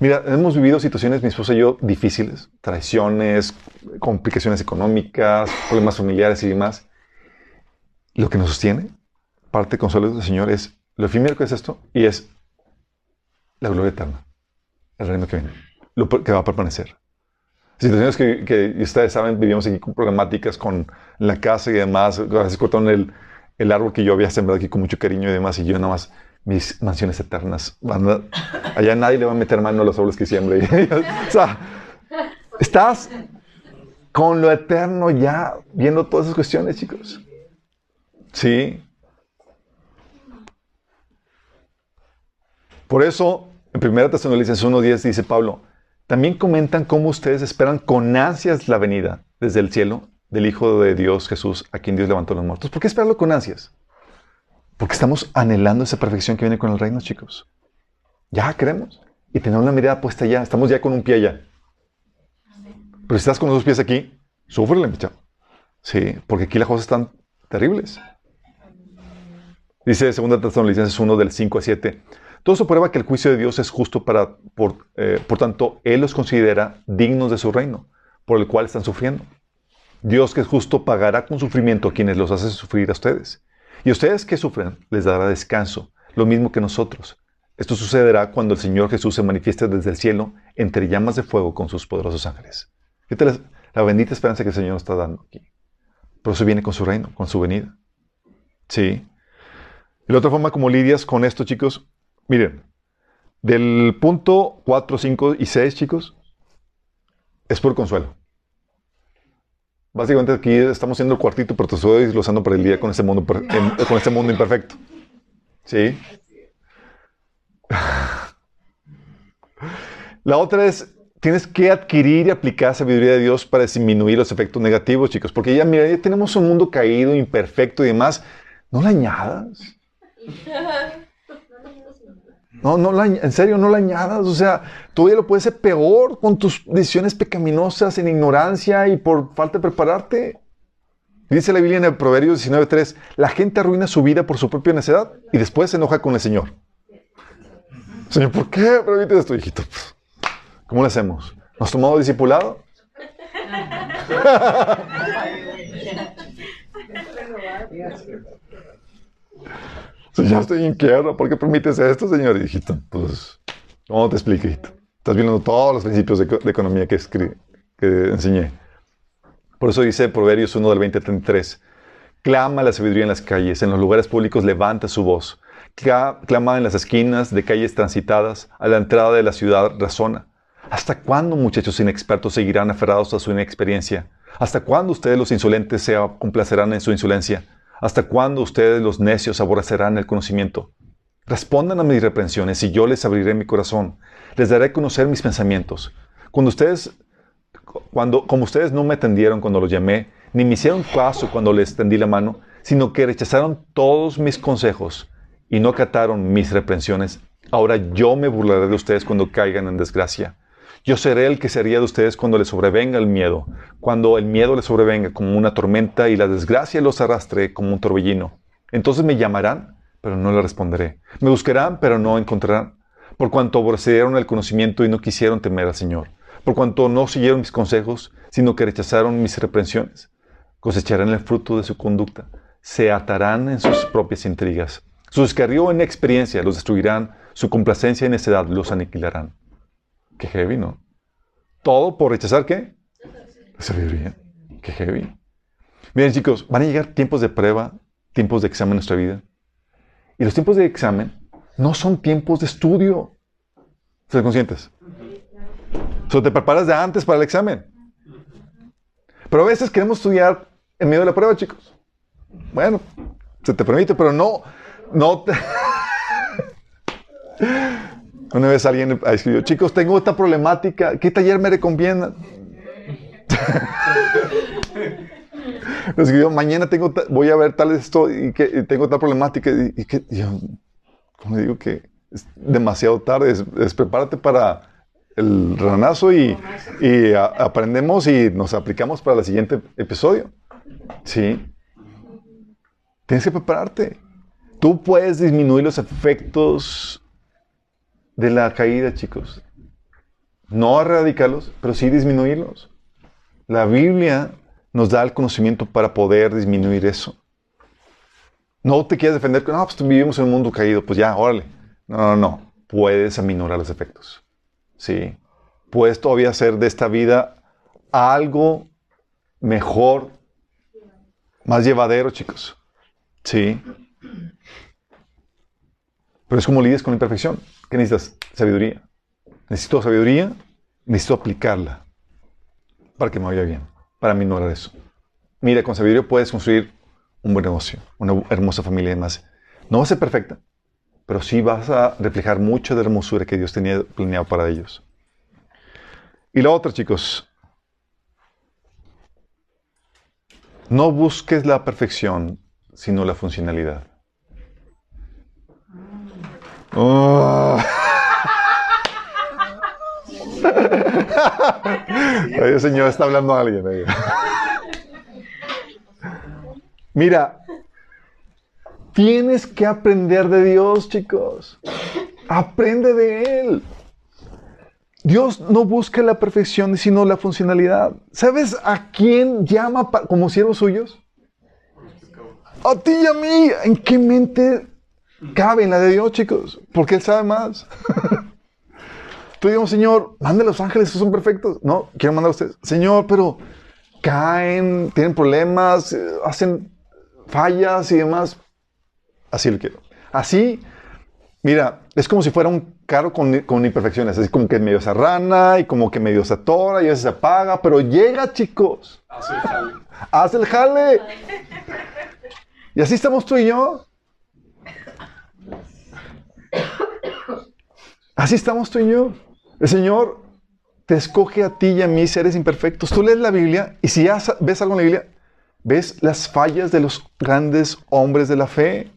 Mira, hemos vivido situaciones, mi esposa y yo, difíciles, traiciones, complicaciones económicas, problemas familiares y demás. Lo que nos sostiene, parte del consuelo del Señor, es lo efímero que es esto y es la gloria eterna, el reino que viene, lo que va a permanecer. Situaciones que, que ustedes saben, vivíamos aquí con problemáticas con la casa y demás, a veces cortaron el, el árbol que yo había sembrado aquí con mucho cariño y demás, y yo nada más mis mansiones eternas. allá nadie le va a meter mano a los árboles que siembre. o sea, estás con lo eterno ya viendo todas esas cuestiones, chicos. Sí. Por eso, en 1 Tesalonicenses 1.10 dice Pablo, también comentan cómo ustedes esperan con ansias la venida desde el cielo del Hijo de Dios Jesús, a quien Dios levantó los muertos. ¿Por qué esperarlo con ansias? Porque estamos anhelando esa perfección que viene con el reino, chicos. Ya queremos. Y tenemos la mirada puesta ya. Estamos ya con un pie allá. Pero si estás con los dos pies aquí, sufre mi chavo. Sí, porque aquí las cosas están terribles. Dice 2 Tesalonicenses 1 del 5 a 7. Todo eso prueba que el juicio de Dios es justo para, por, eh, por tanto, Él los considera dignos de su reino, por el cual están sufriendo. Dios que es justo pagará con sufrimiento a quienes los hacen sufrir a ustedes. Y a ustedes que sufren les dará descanso, lo mismo que nosotros. Esto sucederá cuando el Señor Jesús se manifieste desde el cielo entre llamas de fuego con sus poderosos ángeles. Esta es la bendita esperanza que el Señor nos está dando aquí. Por eso viene con su reino, con su venida. Sí. Y la otra forma como lidias con esto, chicos, miren, del punto 4, 5 y 6, chicos, es por consuelo. Básicamente aquí estamos haciendo el cuartito, pero te estoy desglosando para el día con este mundo, con este mundo imperfecto. ¿Sí? La otra es, tienes que adquirir y aplicar sabiduría de Dios para disminuir los efectos negativos, chicos. Porque ya, mira, ya tenemos un mundo caído, imperfecto y demás. No la añadas. No, no la, en serio, no la añadas. O sea, todavía lo puedes ser peor con tus decisiones pecaminosas en ignorancia y por falta de prepararte. Dice la Biblia en el Proverbios 19.3, la gente arruina su vida por su propia necedad y después se enoja con el Señor. Señor, ¿por qué permites esto, hijito? ¿Cómo lo hacemos? ¿Nos tomamos discipulado? ya estoy en quiebra, ¿por qué permites esto, señor? Hijito, pues, ¿cómo te explico, hijito? Estás viendo todos los principios de, de economía que, que enseñé. Por eso dice Proverbios 1 del 20 al 33. Clama la sabiduría en las calles, en los lugares públicos levanta su voz. Clama en las esquinas de calles transitadas, a la entrada de la ciudad razona. ¿Hasta cuándo, muchachos inexpertos, seguirán aferrados a su inexperiencia? ¿Hasta cuándo ustedes los insolentes se complacerán en su insolencia? ¿Hasta cuándo ustedes los necios aborrecerán el conocimiento? Respondan a mis reprensiones y yo les abriré mi corazón. Les daré a conocer mis pensamientos. Cuando ustedes, cuando, como ustedes no me atendieron cuando los llamé, ni me hicieron caso cuando les tendí la mano, sino que rechazaron todos mis consejos y no acataron mis reprensiones, ahora yo me burlaré de ustedes cuando caigan en desgracia. Yo seré el que sería de ustedes cuando les sobrevenga el miedo, cuando el miedo les sobrevenga como una tormenta y la desgracia los arrastre como un torbellino. Entonces me llamarán, pero no les responderé. Me buscarán, pero no encontrarán. Por cuanto aborrecieron el conocimiento y no quisieron temer al Señor. Por cuanto no siguieron mis consejos, sino que rechazaron mis reprensiones. Cosecharán el fruto de su conducta. Se atarán en sus propias intrigas. Su descarrío en experiencia los destruirán. Su complacencia y necedad los aniquilarán. Qué heavy, ¿no? Todo por rechazar qué? La sabiduría. Qué heavy. Miren, chicos, van a llegar tiempos de prueba, tiempos de examen en nuestra vida. Y los tiempos de examen no son tiempos de estudio. ¿Están conscientes? O te preparas de antes para el examen. Pero a veces queremos estudiar en medio de la prueba, chicos. Bueno, se te permite, pero no, no te... Una vez alguien escribió, chicos, tengo esta problemática, ¿qué taller me recomiendan? me escribió, mañana tengo, voy a ver tal esto y que tengo esta problemática. Y, que yo, como digo que es demasiado tarde, es, prepárate para el ranazo y, y aprendemos y nos aplicamos para el siguiente episodio. Sí. Tienes que prepararte. Tú puedes disminuir los efectos de la caída, chicos. No erradicarlos, pero sí disminuirlos. La Biblia nos da el conocimiento para poder disminuir eso. No te quieres defender con, no, pues vivimos en un mundo caído, pues ya, órale. No, no, no. Puedes aminorar los efectos. Sí. Puedes todavía hacer de esta vida algo mejor, más llevadero, chicos. Sí. Pero es como lidias con la imperfección. ¿Qué necesitas? Sabiduría. Necesito sabiduría, necesito aplicarla para que me vaya bien, para minorar eso. Mira, con sabiduría puedes construir un buen negocio, una hermosa familia y demás. No va a ser perfecta, pero sí vas a reflejar mucho de la hermosura que Dios tenía planeado para ellos. Y la otra, chicos. No busques la perfección, sino la funcionalidad. Oh. Señor está hablando a alguien. Mira, tienes que aprender de Dios, chicos. Aprende de Él. Dios no busca la perfección, sino la funcionalidad. ¿Sabes a quién llama como siervos suyos? A ti y a mí. ¿En qué mente cabe en la de Dios, chicos? Porque Él sabe más. Tú digamos, Señor, mande a los ángeles, esos son perfectos. No, quiero mandar a ustedes. Señor, pero caen, tienen problemas, eh, hacen fallas y demás. Así lo quiero. Así, mira, es como si fuera un carro con, con imperfecciones. Es como que medio se arrana y como que medio se atora y a veces se apaga, pero llega, chicos. Hace el jale. Haz el jale. Y así estamos tú y yo. Así estamos tú y yo. El Señor te escoge a ti y a mí, seres imperfectos. Tú lees la Biblia y si ya ves algo en la Biblia, ves las fallas de los grandes hombres de la fe.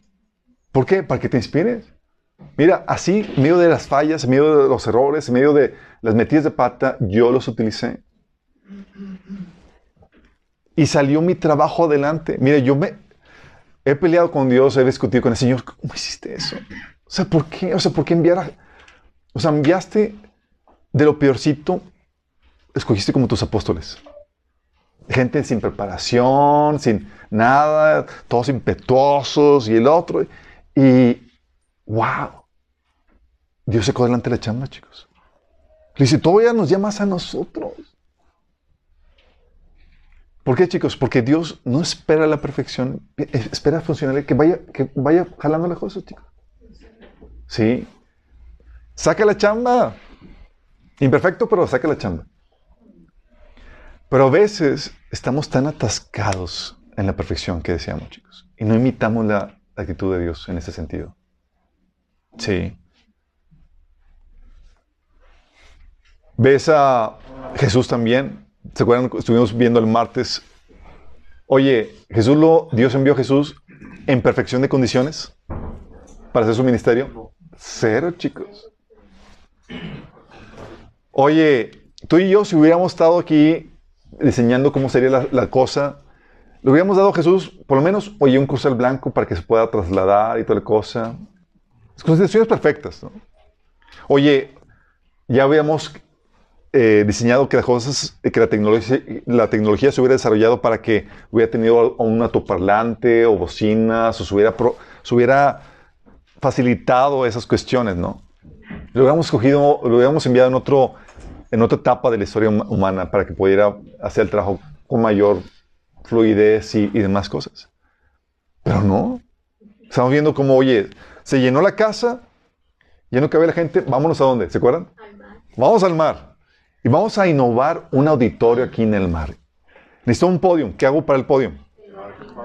¿Por qué? Para que te inspires. Mira, así, en medio de las fallas, en medio de los errores, en medio de las metidas de pata, yo los utilicé. Y salió mi trabajo adelante. Mire, yo me he peleado con Dios, he discutido con el Señor. ¿Cómo hiciste eso? O sea, ¿por qué? O sea, ¿por qué enviar a... O sea, enviaste de lo peorcito, escogiste como tus apóstoles. Gente sin preparación, sin nada, todos impetuosos y el otro. Y, wow, Dios se delante de la chamba, chicos. Le dice, todavía nos llamas a nosotros. ¿Por qué, chicos? Porque Dios no espera la perfección, espera funcionalidad, que vaya, que vaya jalando las cosas, chicos. Sí. Saca la chamba. Imperfecto, pero saca la chamba. Pero a veces estamos tan atascados en la perfección que deseamos, chicos. Y no imitamos la actitud de Dios en ese sentido. Sí. ¿Ves a Jesús también? ¿Se acuerdan? Estuvimos viendo el martes. Oye, Jesús lo, Dios envió a Jesús en perfección de condiciones para hacer su ministerio. Cero, chicos. Oye, tú y yo, si hubiéramos estado aquí diseñando cómo sería la, cosa, le hubiéramos dado a Jesús, por lo menos, oye, un crucel blanco para que se pueda trasladar y toda la cosa. Condiciones perfectas, ¿no? Oye, ya habíamos eh, diseñado que las cosas, que la tecnología, la tecnología se hubiera desarrollado para que hubiera tenido un altoparlante o bocinas o se hubiera, se hubiera facilitado esas cuestiones, ¿no? Lo hubiéramos cogido, lo hubiéramos enviado en, otro, en otra etapa de la historia hum- humana para que pudiera hacer el trabajo con mayor fluidez y, y demás cosas. Pero no. Estamos viendo cómo, oye, se llenó la casa, ya no cabe la gente, vámonos a dónde, ¿se acuerdan? Vamos al mar. Y vamos a innovar un auditorio aquí en el mar. Necesito un podium. ¿Qué hago para el podium?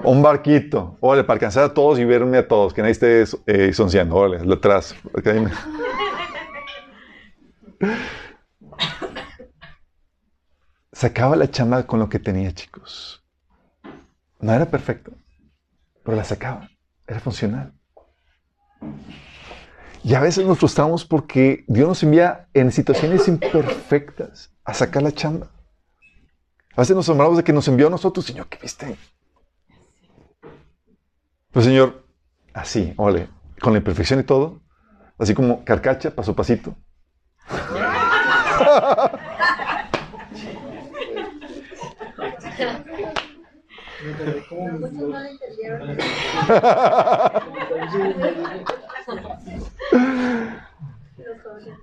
Un barquito. Órale, para alcanzar a todos y verme a todos. Que nadie esté eh. Órale, atrás. me- Sacaba la chamba con lo que tenía, chicos. No era perfecto, pero la sacaba. Era funcional. Y a veces nos frustramos porque Dios nos envía en situaciones imperfectas a sacar la chamba. A veces nos asombramos de que nos envió a nosotros, Señor, ¿qué viste? Pues Señor, así, ole, con la imperfección y todo, así como carcacha, paso a pasito.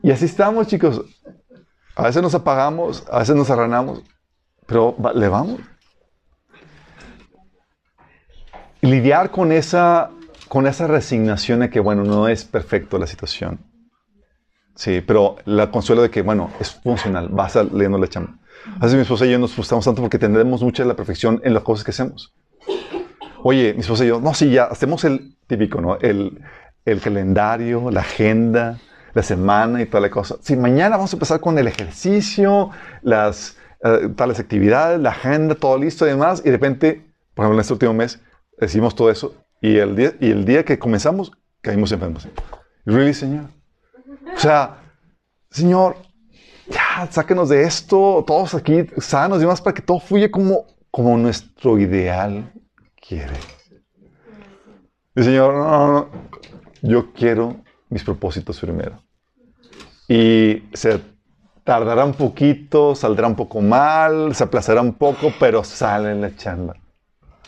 Y así estamos, chicos. A veces nos apagamos, a veces nos arranamos, pero le vamos. Lidiar con esa, con esa resignación de que, bueno, no es perfecto la situación. Sí, pero la consuelo de que, bueno, es funcional, vas a leyendo la chamba. A veces mi esposa y yo nos frustramos tanto porque tendremos mucha la perfección en las cosas que hacemos. Oye, mi esposa y yo, no, sí, ya, hacemos el típico, ¿no? El, el calendario, la agenda, la semana y toda la cosa. Si mañana vamos a empezar con el ejercicio, las eh, tales actividades, la agenda, todo listo y demás, y de repente, por ejemplo, en este último mes, decimos todo eso, y el día, y el día que comenzamos, caímos enfermos. Really, Señor? O sea, Señor, ya, sáquenos de esto, todos aquí sanos y demás, para que todo fluya como, como nuestro ideal quiere. Y Señor, no, no, no, yo quiero mis propósitos primero. Y se tardará un poquito, saldrá un poco mal, se aplazará un poco, pero sale en la chamba.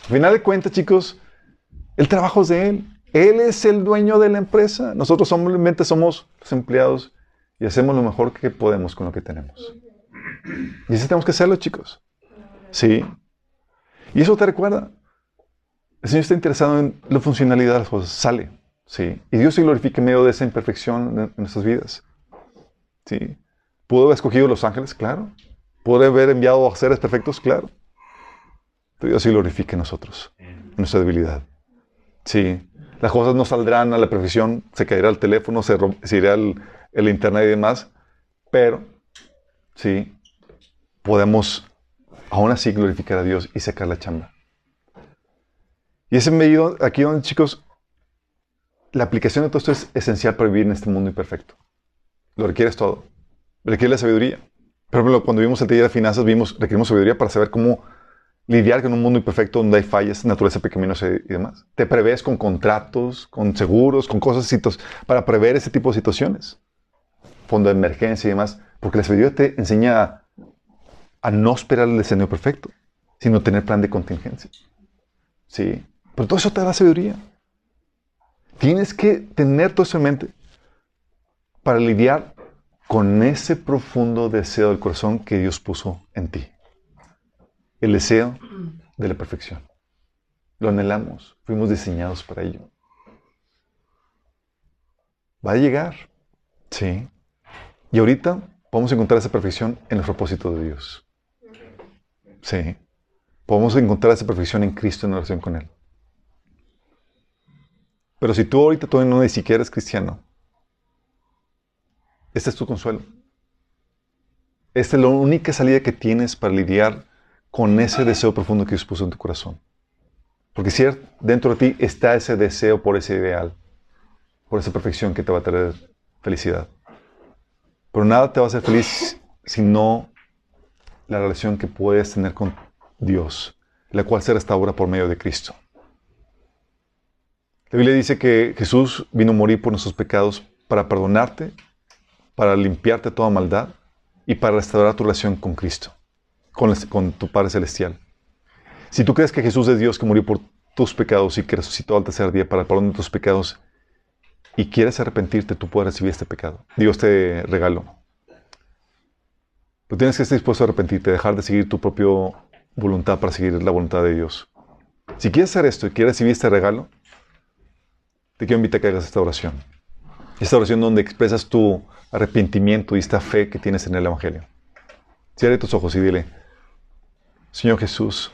Al final de cuentas, chicos, el trabajo es de Él. Él es el dueño de la empresa. Nosotros simplemente somos los empleados y hacemos lo mejor que podemos con lo que tenemos. Y eso tenemos que hacerlo, chicos. Sí. Y eso te recuerda. El Señor está interesado en la funcionalidad de las cosas. Sale. Sí. Y Dios se glorifica en medio de esa imperfección en nuestras vidas. Sí. ¿Pudo haber escogido los ángeles? Claro. ¿Pudo haber enviado a seres perfectos? Claro. Pero Dios se glorifica en nosotros, en nuestra debilidad. Sí. Las cosas no saldrán a la perfección, se caerá el teléfono, se, se irá el, el, internet y demás, pero sí, podemos aún así glorificar a Dios y sacar la chamba. Y ese medio, aquí donde chicos, la aplicación de todo esto es esencial para vivir en este mundo imperfecto. Lo requieres todo. Requiere la sabiduría. Por ejemplo, cuando vimos el taller de finanzas, vimos, requerimos sabiduría para saber cómo lidiar con un mundo imperfecto donde hay fallas, naturaleza pecaminosa y demás. Te prevés con contratos, con seguros, con cosas para prever ese tipo de situaciones. Fondo de emergencia y demás. Porque la sabiduría te enseña a, no esperar el escenario perfecto, sino tener plan de contingencia. Sí. Pero todo eso te da sabiduría. Tienes que tener todo eso en mente para lidiar con ese profundo deseo del corazón que Dios puso en ti. El deseo de la perfección. Lo anhelamos, fuimos diseñados para ello. Va a llegar, sí. Y ahorita podemos encontrar esa perfección en el propósito de Dios. Sí. Podemos encontrar esa perfección en Cristo en relación con Él. Pero si tú ahorita todavía no ni siquiera eres cristiano, este es tu consuelo. Esta es la única salida que tienes para lidiar con ese deseo profundo que Dios puso en tu corazón. Porque si dentro de ti está ese deseo por ese ideal, por esa perfección que te va a traer felicidad. Pero nada te va a hacer feliz sino la relación que puedes tener con Dios, la cual se restaura por medio de Cristo. La Biblia dice que Jesús vino a morir por nuestros pecados para perdonarte, para limpiarte toda maldad y para restaurar tu relación con Cristo, con, tu Padre Celestial. Si tú crees que Jesús es Dios que murió por tus pecados y que resucitó al tercer día para el perdón de tus pecados y quieres arrepentirte, tú puedes recibir este pecado. Dios te regaló. Pero tienes que estar dispuesto a arrepentirte, dejar de seguir tu propia voluntad para seguir la voluntad de Dios. Si quieres hacer esto y quieres recibir este regalo, te quiero invitar a que hagas esta oración. Esta oración donde expresas tu arrepentimiento y esta fe que tienes en el Evangelio. Cierre tus ojos y dile, Señor Jesús,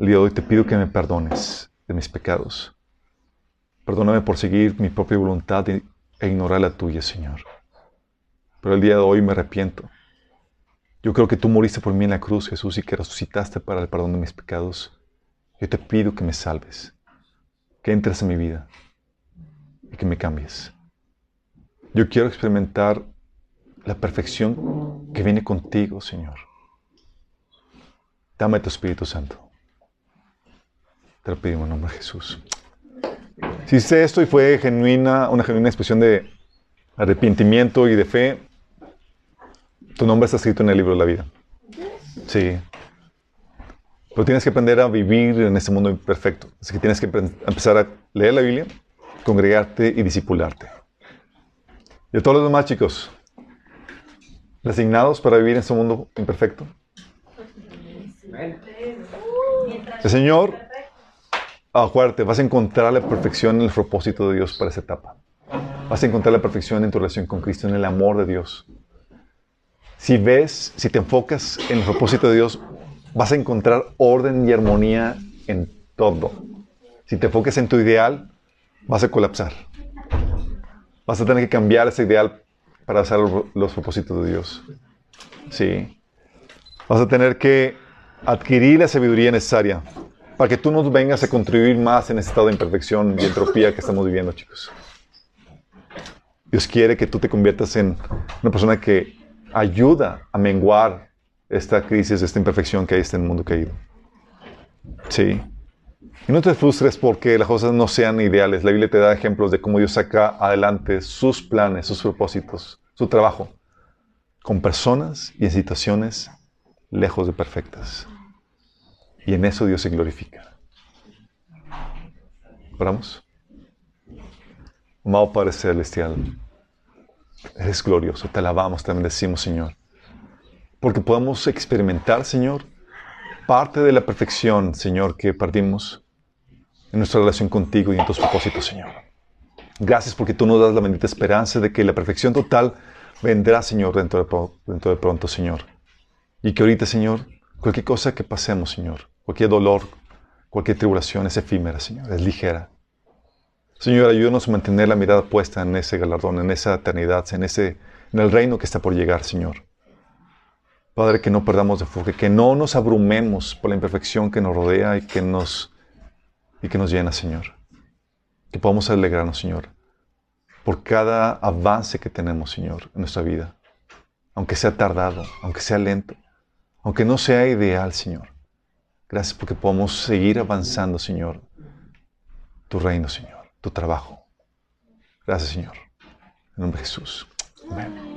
el día de hoy te pido que me perdones de mis pecados. Perdóname por seguir mi propia voluntad e ignorar la tuya, Señor. Pero el día de hoy me arrepiento. Yo creo que tú moriste por mí en la cruz, Jesús, y que resucitaste para el perdón de mis pecados. Yo te pido que me salves, que entres en mi vida y que me cambies. Yo quiero experimentar la perfección que viene contigo, Señor. Dame tu Espíritu Santo. Te lo pedimos en nombre de Jesús. Si hice esto y fue genuina, una genuina expresión de arrepentimiento y de fe, tu nombre está escrito en el libro de la vida. Sí. Pero tienes que aprender a vivir en este mundo imperfecto. Así que tienes que empezar a leer la Biblia, congregarte y discipularte. Y a todos los demás chicos, resignados para vivir en este mundo imperfecto. El Señor, acuérdate, vas a encontrar la perfección en el propósito de Dios para esa etapa. Vas a encontrar la perfección en tu relación con Cristo, en el amor de Dios. Si ves, si te enfocas en el propósito de Dios, vas a encontrar orden y armonía en todo. Si te enfocas en tu ideal, vas a colapsar. Vas a tener que cambiar ese ideal para hacer los propósitos de Dios. Sí. Vas a tener que adquirir la sabiduría necesaria para que tú no vengas a contribuir más en ese estado de imperfección y entropía que estamos viviendo, chicos. Dios quiere que tú te conviertas en una persona que ayuda a menguar esta crisis, esta imperfección que hay en el mundo caído. Sí. Y no te frustres porque las cosas no sean ideales. La Biblia te da ejemplos de cómo Dios saca adelante sus planes, sus propósitos, su trabajo, con personas y en situaciones lejos de perfectas. Y en eso Dios se glorifica. Oramos. Amado Padre Celestial, eres glorioso, te alabamos, te bendecimos, Señor. Porque podamos experimentar, Señor, parte de la perfección, Señor, que perdimos en nuestra relación contigo y en tus propósitos, Señor. Gracias porque tú nos das la bendita esperanza de que la perfección total vendrá, Señor, dentro de, dentro de pronto, Señor. Y que ahorita, Señor, cualquier cosa que pasemos, Señor, cualquier dolor, cualquier tribulación es efímera, Señor, es ligera. Señor, ayúdanos a mantener la mirada puesta en ese galardón, en esa eternidad, en, ese, en el reino que está por llegar, Señor. Padre, que no perdamos de enfoque, que no nos abrumemos por la imperfección que nos rodea y que nos, y que nos llena, Señor. Que podamos alegrarnos, Señor, por cada avance que tenemos, Señor, en nuestra vida. Aunque sea tardado, aunque sea lento, aunque no sea ideal, Señor. Gracias porque podemos seguir avanzando, Señor, tu reino, Señor, tu trabajo. Gracias, Señor. En nombre de Jesús. Amén.